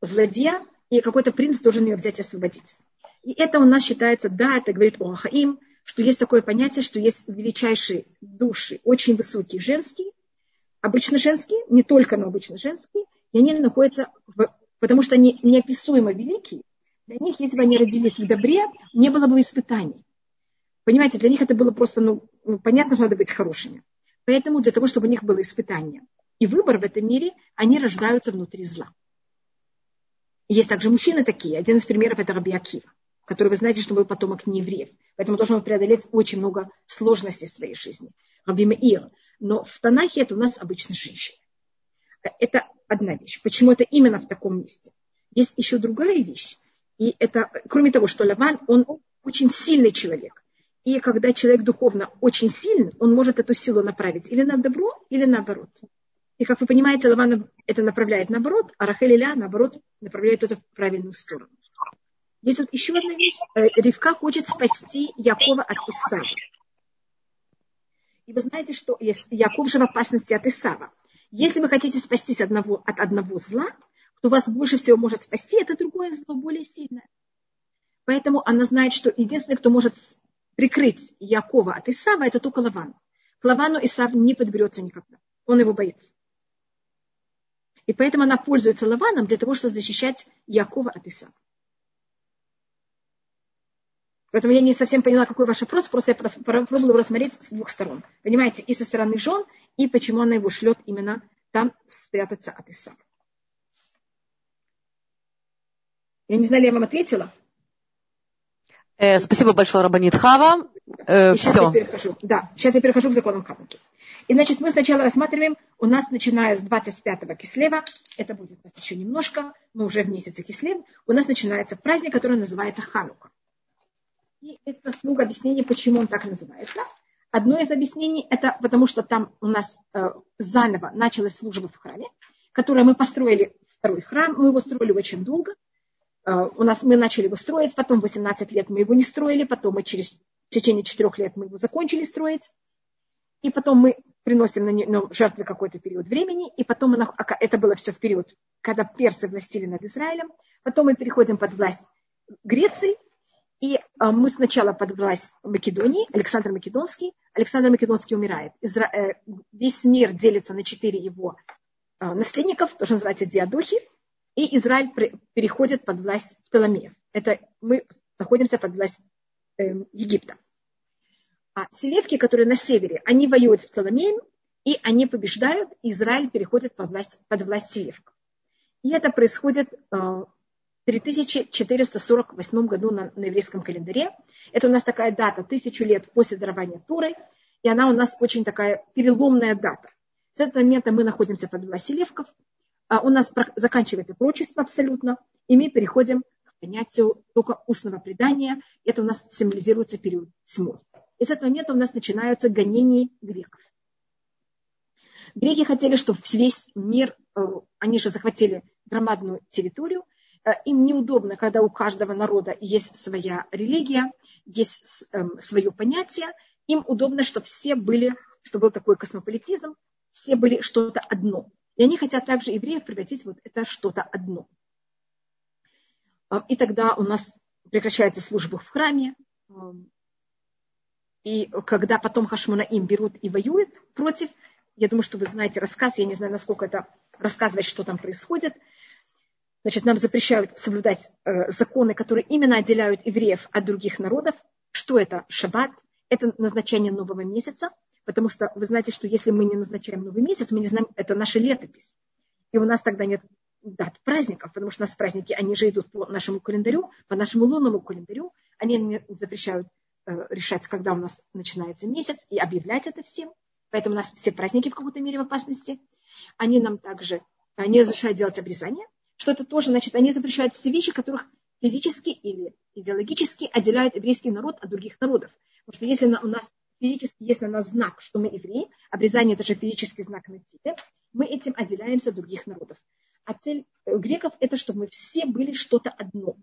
злодея, и какой-то принц должен ее взять и освободить. И это у нас считается, да, это говорит о Ахаим, что есть такое понятие, что есть величайшие души, очень высокие женские, обычно женские, не только, но обычно женские, и они находятся, в, потому что они неописуемо великие, для них, если бы они родились в добре, не было бы испытаний. Понимаете, для них это было просто, ну, ну понятно, что надо быть хорошими. Поэтому для того, чтобы у них было испытание и выбор в этом мире, они рождаются внутри зла. Есть также мужчины такие. Один из примеров это Раби Акива, который, вы знаете, что был потомок неевреев. Поэтому должен преодолеть очень много сложностей в своей жизни. Раби Маир. Но в Танахе это у нас обычно женщины. Это одна вещь. Почему это именно в таком месте? Есть еще другая вещь. И это, кроме того, что Лаван, он очень сильный человек. И когда человек духовно очень сильный, он может эту силу направить или на добро, или наоборот. И, как вы понимаете, Лаван это направляет наоборот, а Рахель Ля, наоборот, направляет это в правильную сторону. Есть вот еще одна вещь. Э, Ривка хочет спасти Якова от Исава. И вы знаете, что Яков же в опасности от Исава. Если вы хотите спастись одного, от одного зла, кто вас больше всего может спасти, это другое зло, более сильное. Поэтому она знает, что единственный, кто может прикрыть Якова от Исава, это только Лаван. К Лавану Исав не подберется никогда. Он его боится. И поэтому она пользуется Лаваном для того, чтобы защищать Якова от Исава. Поэтому я не совсем поняла, какой ваш вопрос, просто я пробовала рассмотреть с двух сторон. Понимаете, и со стороны жен, и почему она его шлет именно там спрятаться от Исава. Я не знаю, я вам ответила. Э, спасибо большое, Рабанит Хава. Э, сейчас все. я перехожу. Да, сейчас я перехожу к законам Хануки. И, значит, мы сначала рассматриваем, у нас, начиная с 25 кислева, это будет у нас еще немножко, мы уже в месяце кислев, у нас начинается праздник, который называется Ханука. И это много объяснений, почему он так называется. Одно из объяснений – это потому, что там у нас э, заново началась служба в храме, которую мы построили второй храм, мы его строили очень долго, Э, у нас мы начали его строить, потом 18 лет мы его не строили, потом мы через в течение 4 лет мы его закончили строить, и потом мы приносим на него ну, жертвы какой-то период времени, и потом мы, это было все в период, когда персы властили над Израилем, потом мы переходим под власть Греции, и э, мы сначала под власть Македонии, Александр Македонский, Александр Македонский умирает. Изра... Э, весь мир делится на четыре его наследников, тоже называется диадохи, и Израиль переходит под власть Птоломеев. Это мы находимся под власть э, Египта. А селевки, которые на севере, они воюют с Птоломеем, и они побеждают, и Израиль переходит под власть, под власть селевков. И это происходит в 3448 году на, на еврейском календаре. Это у нас такая дата, тысячу лет после дарования Туры, и она у нас очень такая переломная дата. С этого момента мы находимся под властью селевков, а у нас заканчивается прочество абсолютно, и мы переходим к понятию только устного предания. Это у нас символизируется период тьмы. И с этого момента у нас начинаются гонения греков. Греки хотели, чтобы весь мир, э, они же захватили громадную территорию, им неудобно, когда у каждого народа есть своя религия, есть эм, свое понятие, им удобно, чтобы все были, чтобы был такой космополитизм, все были что-то одно. И они хотят также евреев превратить вот это что-то одно. А, и тогда у нас прекращается служба в храме. И когда потом Хашмона им берут и воюют против, я думаю, что вы знаете рассказ, я не знаю, насколько это рассказывать, что там происходит. Значит, нам запрещают соблюдать э, законы, которые именно отделяют евреев от других народов. Что это? Шаббат. Это назначение нового месяца. Потому что вы знаете, что если мы не назначаем новый месяц, мы не знаем, это наша летопись. И у нас тогда нет дат праздников, потому что у нас праздники, они же идут по нашему календарю, по нашему лунному календарю. Они запрещают э, решать, когда у нас начинается месяц, и объявлять это всем. Поэтому у нас все праздники в какой-то мере в опасности. Они нам также не разрешают делать обрезание, что это тоже, значит, они запрещают все вещи, которых физически или идеологически отделяют еврейский народ от других народов. Потому что если у нас физически есть на нас знак, что мы евреи, обрезание это же физический знак на теле, мы этим отделяемся от других народов. А цель э, греков это, чтобы мы все были что-то одно.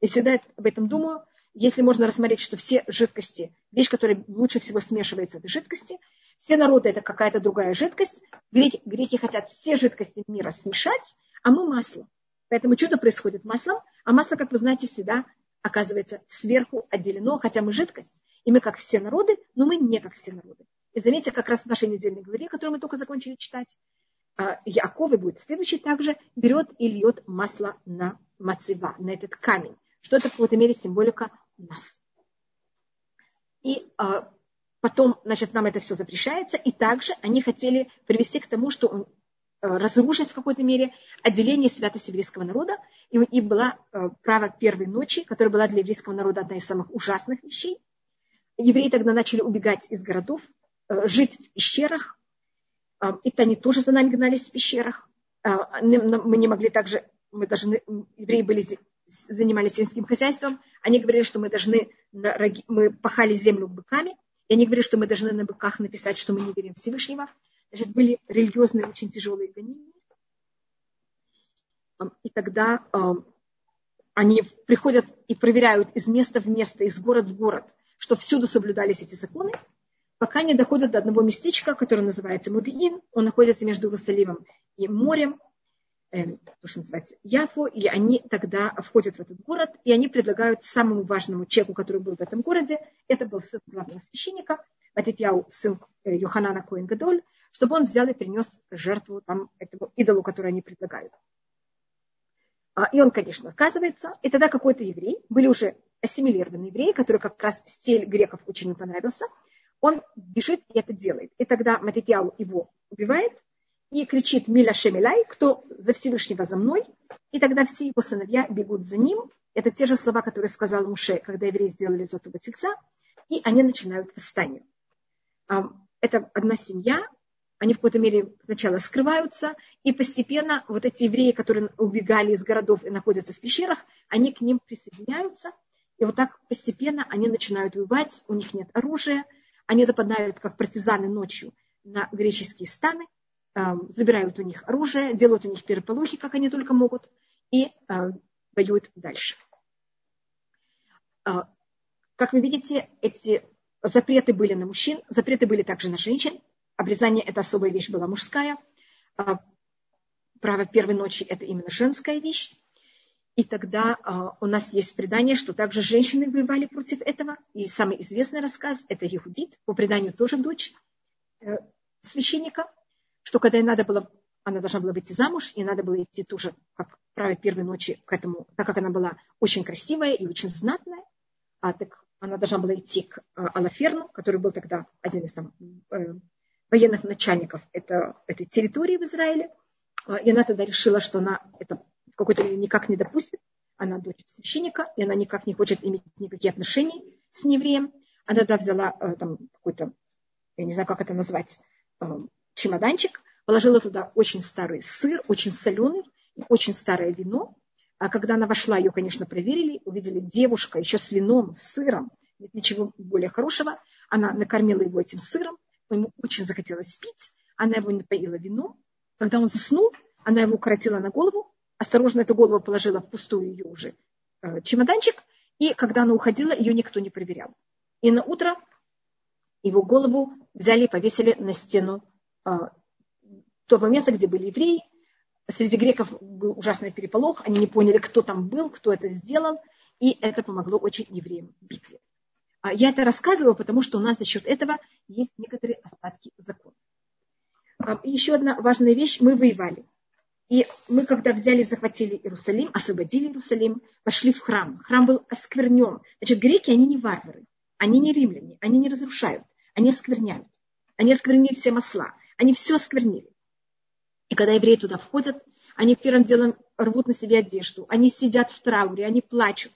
И всегда об этом думаю. Если можно рассмотреть, что все жидкости, вещь, которая лучше всего смешивается, это жидкости. Все народы это какая-то другая жидкость. Греки, греки хотят все жидкости мира смешать, а мы масло. Поэтому чудо происходит маслом, а масло, как вы знаете, всегда оказывается сверху отделено, хотя мы жидкость, и мы как все народы, но мы не как все народы. И заметьте, как раз в нашей недельной главе, которую мы только закончили читать, а, Яков и будет следующий также, берет и льет масло на мацева, на этот камень, что это в какой-то мере символика нас. И а, потом, значит, нам это все запрещается, и также они хотели привести к тому, что разрушить в какой-то мере отделение святости еврейского народа. И, и была э, право первой ночи, которая была для еврейского народа одна из самых ужасных вещей. Евреи тогда начали убегать из городов, э, жить в пещерах. И они тоже за нами гнались в пещерах. Мы не могли также, мы должны, евреи были, занимались сельским хозяйством. Они говорили, что мы должны, мы пахали землю быками. И они говорили, что мы должны на быках написать, что мы не верим в Всевышнего. Значит, были религиозные очень тяжелые гонения. И тогда они приходят и проверяют из места в место, из города в город, что всюду соблюдались эти законы, пока не доходят до одного местечка, которое называется Мудиин. Он находится между Иерусалимом и морем, э, то, что называется Яфо, и они тогда входят в этот город, и они предлагают самому важному человеку, который был в этом городе, это был сын главного священника, Матитьяу, сын э, Йоханана Коин Гадоль, чтобы он взял и принес жертву там, этому идолу, который они предлагают. А, и он, конечно, отказывается. И тогда какой-то еврей, были уже ассимилированные евреи, которые как раз стиль греков очень не понравился, он бежит и это делает. И тогда Матитьяу его убивает и кричит «Миля Шемилай», кто за Всевышнего за мной. И тогда все его сыновья бегут за ним. Это те же слова, которые сказал Муше, когда евреи сделали золотого тельца. И они начинают восстание. Это одна семья, они в какой-то мере сначала скрываются, и постепенно вот эти евреи, которые убегали из городов и находятся в пещерах, они к ним присоединяются, и вот так постепенно они начинают воевать, у них нет оружия, они нападают как партизаны ночью на греческие станы, эм, забирают у них оружие, делают у них переполохи, как они только могут, и эм, воюют дальше. Э, как вы видите, эти запреты были на мужчин, запреты были также на женщин, Обрезание – это особая вещь была мужская. А, право первой ночи – это именно женская вещь. И тогда а, у нас есть предание, что также женщины воевали против этого. И самый известный рассказ – это Ехудит, по преданию тоже дочь э, священника, что когда ей надо было, она должна была выйти замуж, и надо было идти тоже, как право первой ночи к этому, так как она была очень красивая и очень знатная, а так она должна была идти к а, Алаферну, который был тогда один из там э, военных начальников это, этой территории в Израиле. А, и она тогда решила, что она это в какой-то мере никак не допустит. Она дочь священника, и она никак не хочет иметь никакие отношения с евреем. Она тогда взяла э, там какой-то, я не знаю, как это назвать, э, чемоданчик, положила туда очень старый сыр, очень соленый, и очень старое вино. А когда она вошла, ее, конечно, проверили, увидели девушка еще с вином, с сыром, нет ничего более хорошего. Она накормила его этим сыром, ему очень захотелось пить, она его напоила вином. Когда он заснул, она его укоротила на голову, осторожно эту голову положила в пустую ее уже э, чемоданчик, и когда она уходила, ее никто не проверял. И на утро его голову взяли и повесили на стену э, того места, где были евреи. Среди греков был ужасный переполох, они не поняли, кто там был, кто это сделал, и это помогло очень евреям в битве. А я это рассказываю, потому что у нас за счет этого есть некоторые остатки закона. А, еще одна важная вещь. Мы воевали. И мы, когда взяли, захватили Иерусалим, освободили Иерусалим, пошли в храм. Храм был осквернен. Значит, греки, они не варвары, они не римляне, они не разрушают, они оскверняют. Они осквернили все масла, они все осквернили. И когда евреи туда входят, они первым делом рвут на себе одежду, они сидят в трауре, они плачут.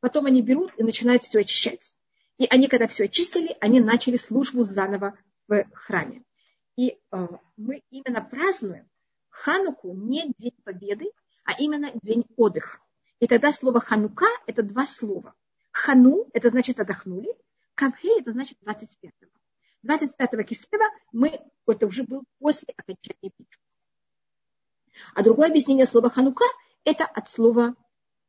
Потом они берут и начинают все очищать. И они, когда все очистили, они начали службу заново в храме. И э, мы именно празднуем Хануку не День Победы, а именно День отдыха. И тогда слово Ханука – это два слова. Хану – это значит отдохнули, Кавхе – это значит 25-го. 25-го Кислева мы, это уже был после окончания битвы. А другое объяснение слова Ханука – это от слова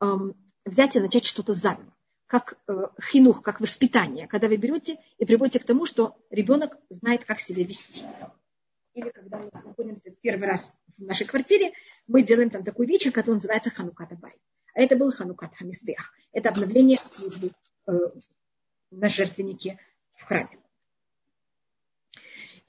эм, взять и начать что-то заново как э, хинух, как воспитание, когда вы берете и приводите к тому, что ребенок знает, как себя вести. Или когда мы находимся первый раз в нашей квартире, мы делаем там такой вечер, который называется Хануката Бай. А это был Ханукат Хамисвех. Это обновление службы э, на жертвеннике в храме.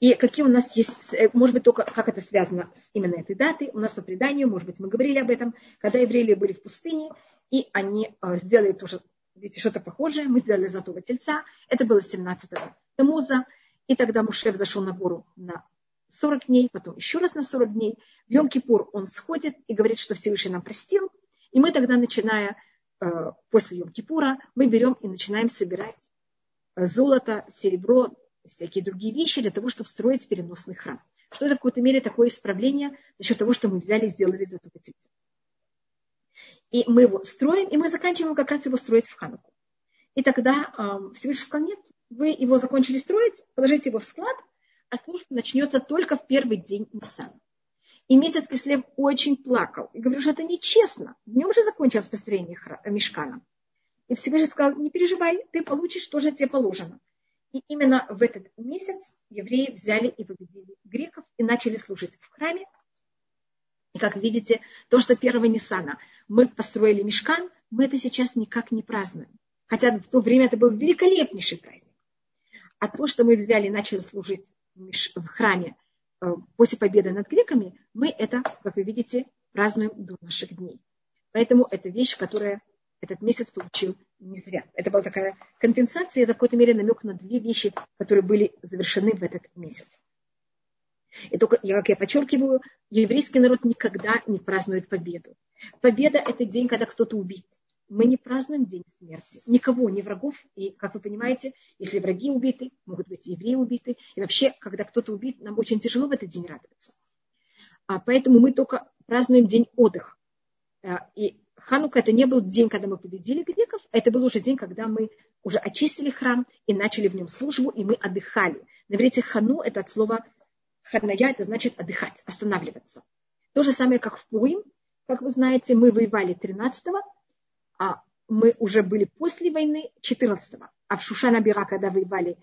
И какие у нас есть, э, может быть, только как это связано с именно этой датой. У нас по преданию, может быть, мы говорили об этом, когда евреи были в пустыне, и они э, сделали тоже, видите, что-то похожее. Мы сделали золотого тельца. Это было 17-го Тамуза. И тогда Мушев зашел на гору на 40 дней, потом еще раз на 40 дней. В Йом-Кипур он сходит и говорит, что Всевышний нам простил. И мы тогда, начиная э, после Йом-Кипура, мы берем и начинаем собирать золото, серебро, всякие другие вещи для того, чтобы строить переносный храм. Что это в какой-то мере такое исправление за счет того, что мы взяли и сделали за тельца. И мы его строим, и мы заканчиваем как раз его строить в Хануку. И тогда э, Всевышний сказал, нет, вы его закончили строить, положите его в склад, а служба начнется только в первый день Ниссана. И месяц Кислев очень плакал. И говорю, что это нечестно. Днем же закончилось построение мешкана. И Всевышний сказал, не переживай, ты получишь то, что тебе положено. И именно в этот месяц евреи взяли и победили греков и начали служить в храме. И как видите, то, что первого Ниссана мы построили мешкан, мы это сейчас никак не празднуем. Хотя в то время это был великолепнейший праздник. А то, что мы взяли и начали служить в храме э, после победы над греками, мы это, как вы видите, празднуем до наших дней. Поэтому это вещь, которая этот месяц получил не зря. Это была такая компенсация, это в какой-то мере намек на две вещи, которые были завершены в этот месяц. И только, как я подчеркиваю, еврейский народ никогда не празднует победу. Победа – это день, когда кто-то убит. Мы не празднуем день смерти. Никого, ни врагов. И, как вы понимаете, если враги убиты, могут быть евреи убиты. И вообще, когда кто-то убит, нам очень тяжело в этот день радоваться. А поэтому мы только празднуем день отдыха. А, и Ханука это не был день, когда мы победили греков, это был уже день, когда мы уже очистили храм и начали в нем службу, и мы отдыхали. На иврите хану это от слова ханая, это значит отдыхать, останавливаться. То же самое, как в Пуим. Как вы знаете, мы воевали 13-го, а мы уже были после войны 14-го. А в Шушана Бира, когда воевали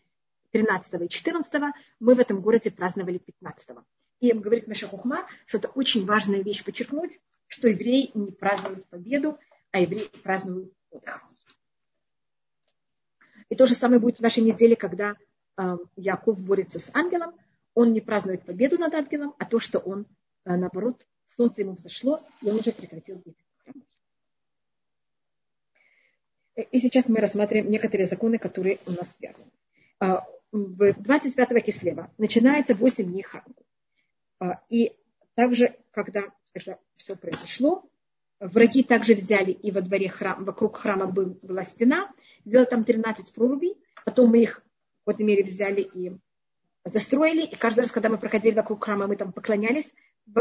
13 и 14 мы в этом городе праздновали 15 -го. И говорит Маша Хухма, что это очень важная вещь подчеркнуть, что евреи не празднуют победу, а евреи празднуют отдых. И то же самое будет в нашей неделе, когда э, Яков борется с ангелом. Он не празднует победу над ангелом, а то, что он, э, наоборот, солнце ему взошло, и он уже прекратил быть И сейчас мы рассматриваем некоторые законы, которые у нас связаны. А, в 25 кислева начинается 8 дней Ханку. А, и также, когда это все произошло. Враги также взяли и во дворе храма, вокруг храма был, была стена, сделали там 13 прорубей, потом мы их в какой-то мере взяли и застроили, и каждый раз, когда мы проходили вокруг храма, мы там поклонялись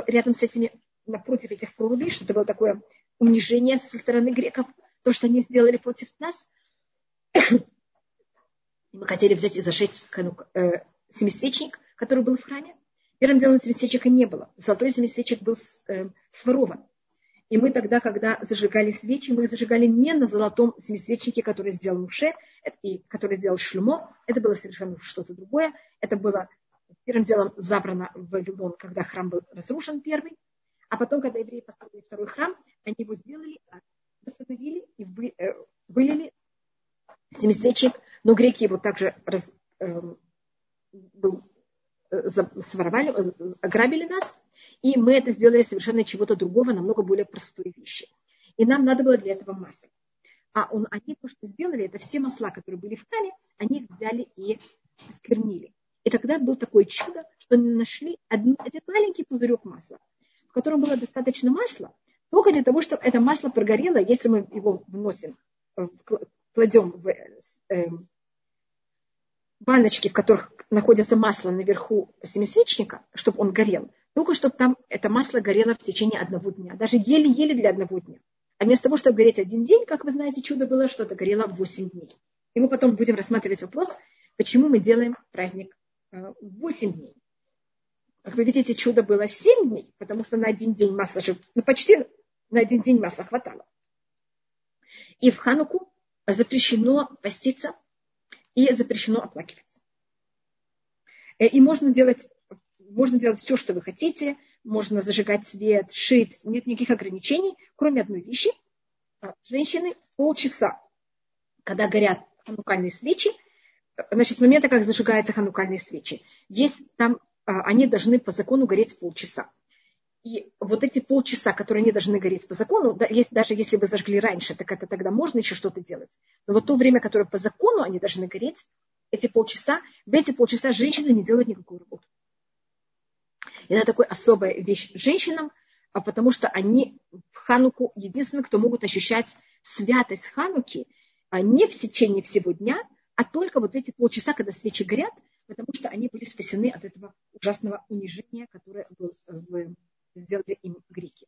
рядом с этими, напротив этих прорубей, что это было такое унижение со стороны греков, то, что они сделали против нас. И мы хотели взять и зажечь э, семисвечник, который был в храме. Первым делом семисвечника не было. Золотой семисвечник был э, сворован. И мы тогда, когда зажигали свечи, мы их зажигали не на золотом семисвечнике, который сделал Муше, и который сделал Шлюмо. Это было совершенно что-то другое. Это было первым делом забрано в Вавилон, когда храм был разрушен первый. А потом, когда евреи построили второй храм, они его сделали, а восстановили и вы, э, вылили семисвечник. Но греки его также раз, э, был своровали, э, ограбили нас, и мы это сделали совершенно чего-то другого, намного более простой вещи. И нам надо было для этого масло. А он, они то, что сделали, это все масла, которые были в храме, они их взяли и осквернили. И тогда было такое чудо, что они нашли один, один маленький пузырек масла, в котором было достаточно масла, только для того, чтобы это масло прогорело, если мы его вносим, кладем в э, баночки, в которых находится масло наверху семисвечника, чтобы он горел, только чтобы там это масло горело в течение одного дня, даже еле-еле для одного дня. А вместо того, чтобы гореть один день, как вы знаете, чудо было, что это горело 8 дней. И мы потом будем рассматривать вопрос, почему мы делаем праздник 8 э, дней. Как вы видите, чудо было 7 дней, потому что на один день масла же, ну почти на один день масла хватало. И в Хануку запрещено поститься и запрещено оплакиваться. Э, и можно делать, можно делать все, что вы хотите. можно зажигать свет, шить, нет никаких ограничений, кроме одной вещи. Женщины полчаса, когда горят ханукальные свечи, значит, с момента, как зажигаются ханукальные свечи, есть там, а, они должны по закону гореть полчаса. И вот эти полчаса, которые они должны гореть по закону, да, есть, даже если бы зажгли раньше, так это тогда можно еще что-то делать. Но вот то время, которое по закону они должны гореть, эти полчаса, в эти полчаса женщины не делают никакую работу. Это такая особая вещь женщинам, а потому что они в Хануку единственные, кто могут ощущать святость Хануки а не в течение всего дня, а только вот эти полчаса, когда свечи горят, потому что они были спасены от этого ужасного унижения, которое был, сделали им греки.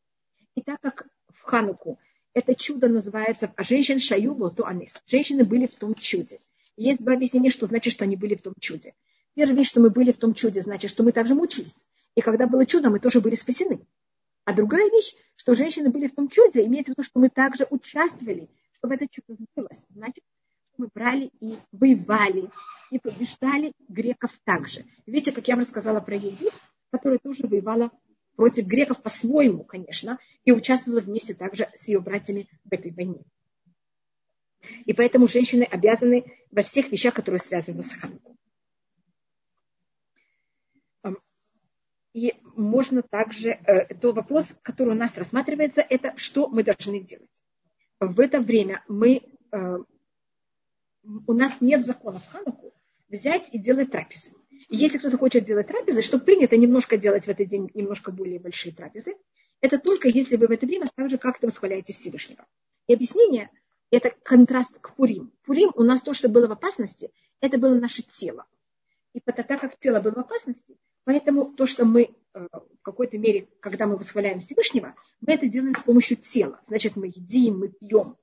И так как в Хануку это чудо называется а женщин шаю то анис. Женщины были в том чуде. Есть два объяснения, что значит, что они были в том чуде. Первая вещь, что мы были в том чуде, значит, что мы также мучились. И когда было чудо, мы тоже были спасены. А другая вещь, что женщины были в том чуде, имеется в виду, что мы также участвовали, чтобы это чудо сбылось. Значит, мы брали и воевали, и побеждали греков также. Видите, как я вам рассказала про Египет, которая тоже воевала против греков по-своему, конечно, и участвовала вместе также с ее братьями в этой войне. И поэтому женщины обязаны во всех вещах, которые связаны с Хануком. И можно также, э, то вопрос, который у нас рассматривается, это что мы должны делать. В это время мы, э, у нас нет закона в Хануку взять и делать трапезы. И если кто-то хочет делать трапезы, что принято немножко делать в этот день немножко более большие трапезы, это только если вы в это время также как-то восхваляете Всевышнего. И объяснение – это контраст к Пурим. Пурим у нас то, что было в опасности, это было наше тело. И так как тело было в опасности, Поэтому то, что мы э, в какой-то мере, когда мы восхваляем Всевышнего, мы это делаем с помощью тела. Значит, мы едим, мы пьем.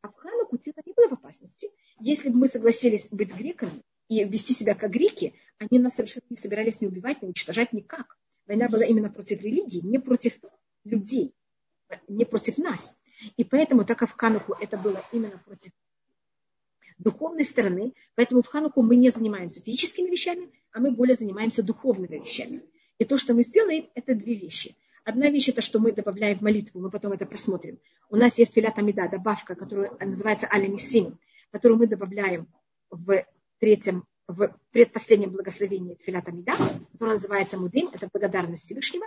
А в Хануку тело не было в опасности. Если бы мы согласились быть греками и вести себя как греки, они нас совершенно не собирались не убивать, не уничтожать никак. Война была именно против религии, не против людей, не против нас. И поэтому, так как в Хануку это было именно против духовной стороны, поэтому в Хануку мы не занимаемся физическими вещами, а мы более занимаемся духовными вещами. И то, что мы сделаем, это две вещи. Одна вещь это, что мы добавляем в молитву, мы потом это просмотрим. У нас есть филят амида, добавка, которая называется алянисим, которую мы добавляем в третьем, в предпоследнем благословении филят амида, которое называется мудим, это благодарность Всевышнего.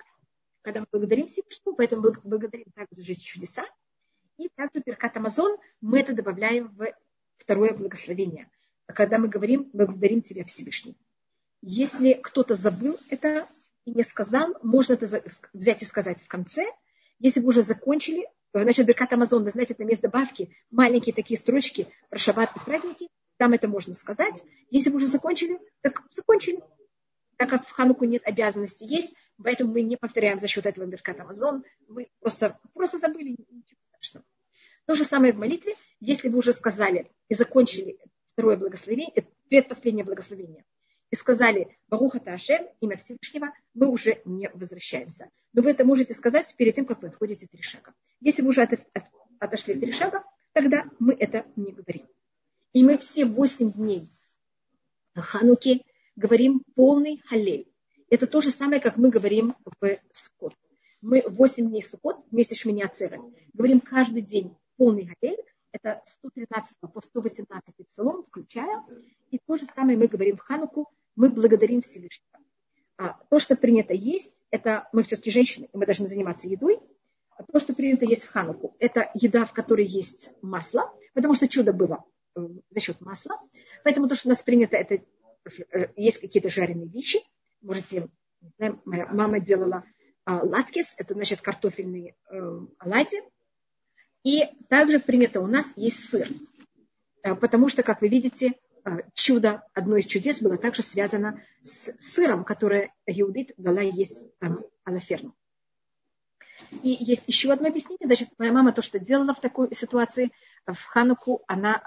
Когда мы благодарим Всевышнего, поэтому мы благодарим также за жизнь чудеса. И также перкат Амазон мы это добавляем в второе благословение. Когда мы говорим, благодарим тебя Всевышний. Если кто-то забыл это и не сказал, можно это взять и сказать в конце. Если вы уже закончили, значит, Беркат Амазон, вы знаете, там есть добавки, маленькие такие строчки про шаббат и праздники, там это можно сказать. Если вы уже закончили, так закончили. Так как в Хануку нет обязанности есть, поэтому мы не повторяем за счет этого Беркат Амазон, мы просто, просто забыли, ничего страшного. То же самое в молитве, если вы уже сказали и закончили второе благословение, э, предпоследнее благословение, и сказали Баруха Таашем, имя Всевышнего, мы уже не возвращаемся. Но вы это можете сказать перед тем, как вы отходите три шага. Если вы уже от, от, отошли три шага, тогда мы это не говорим. И мы все восемь дней Хануки говорим полный халель. Это то же самое, как мы говорим в Сукот. Мы восемь дней Сукот вместе с Шминиацером говорим каждый день полный Галель, это 113 по 118 псалом, включая. И то же самое мы говорим в Хануку, мы благодарим Всевышнего. А то, что принято есть, это мы все-таки женщины, и мы должны заниматься едой. А то, что принято есть в Хануку, это еда, в которой есть масло, потому что чудо было э, за счет масла. Поэтому то, что у нас принято, это э, есть какие-то жареные вещи. Можете, знаем, моя мама делала а, латкис, это значит картофельные э, оладьи, и также принято у нас есть сыр. Э, потому что, как вы видите, э, чудо, одно из чудес было также связано с сыром, которое Иудит дала есть эм, Алаферну. И есть еще одно объяснение. Значит, моя мама то, что делала в такой ситуации, в Хануку она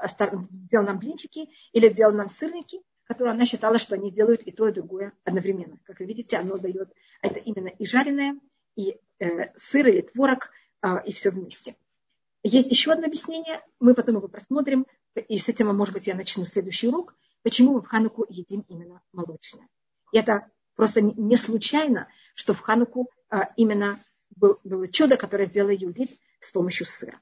делала нам блинчики или делала нам сырники, которые она считала, что они делают и то, и другое одновременно. Как вы видите, оно дает это именно и жареное, и э, сыр, или творог, э, и все вместе. Есть еще одно объяснение, мы потом его просмотрим, и с этим, может быть, я начну следующий урок, почему мы в Хануку едим именно молочное. И это просто не случайно, что в Хануку именно был, было чудо, которое сделала Юдит с помощью сыра.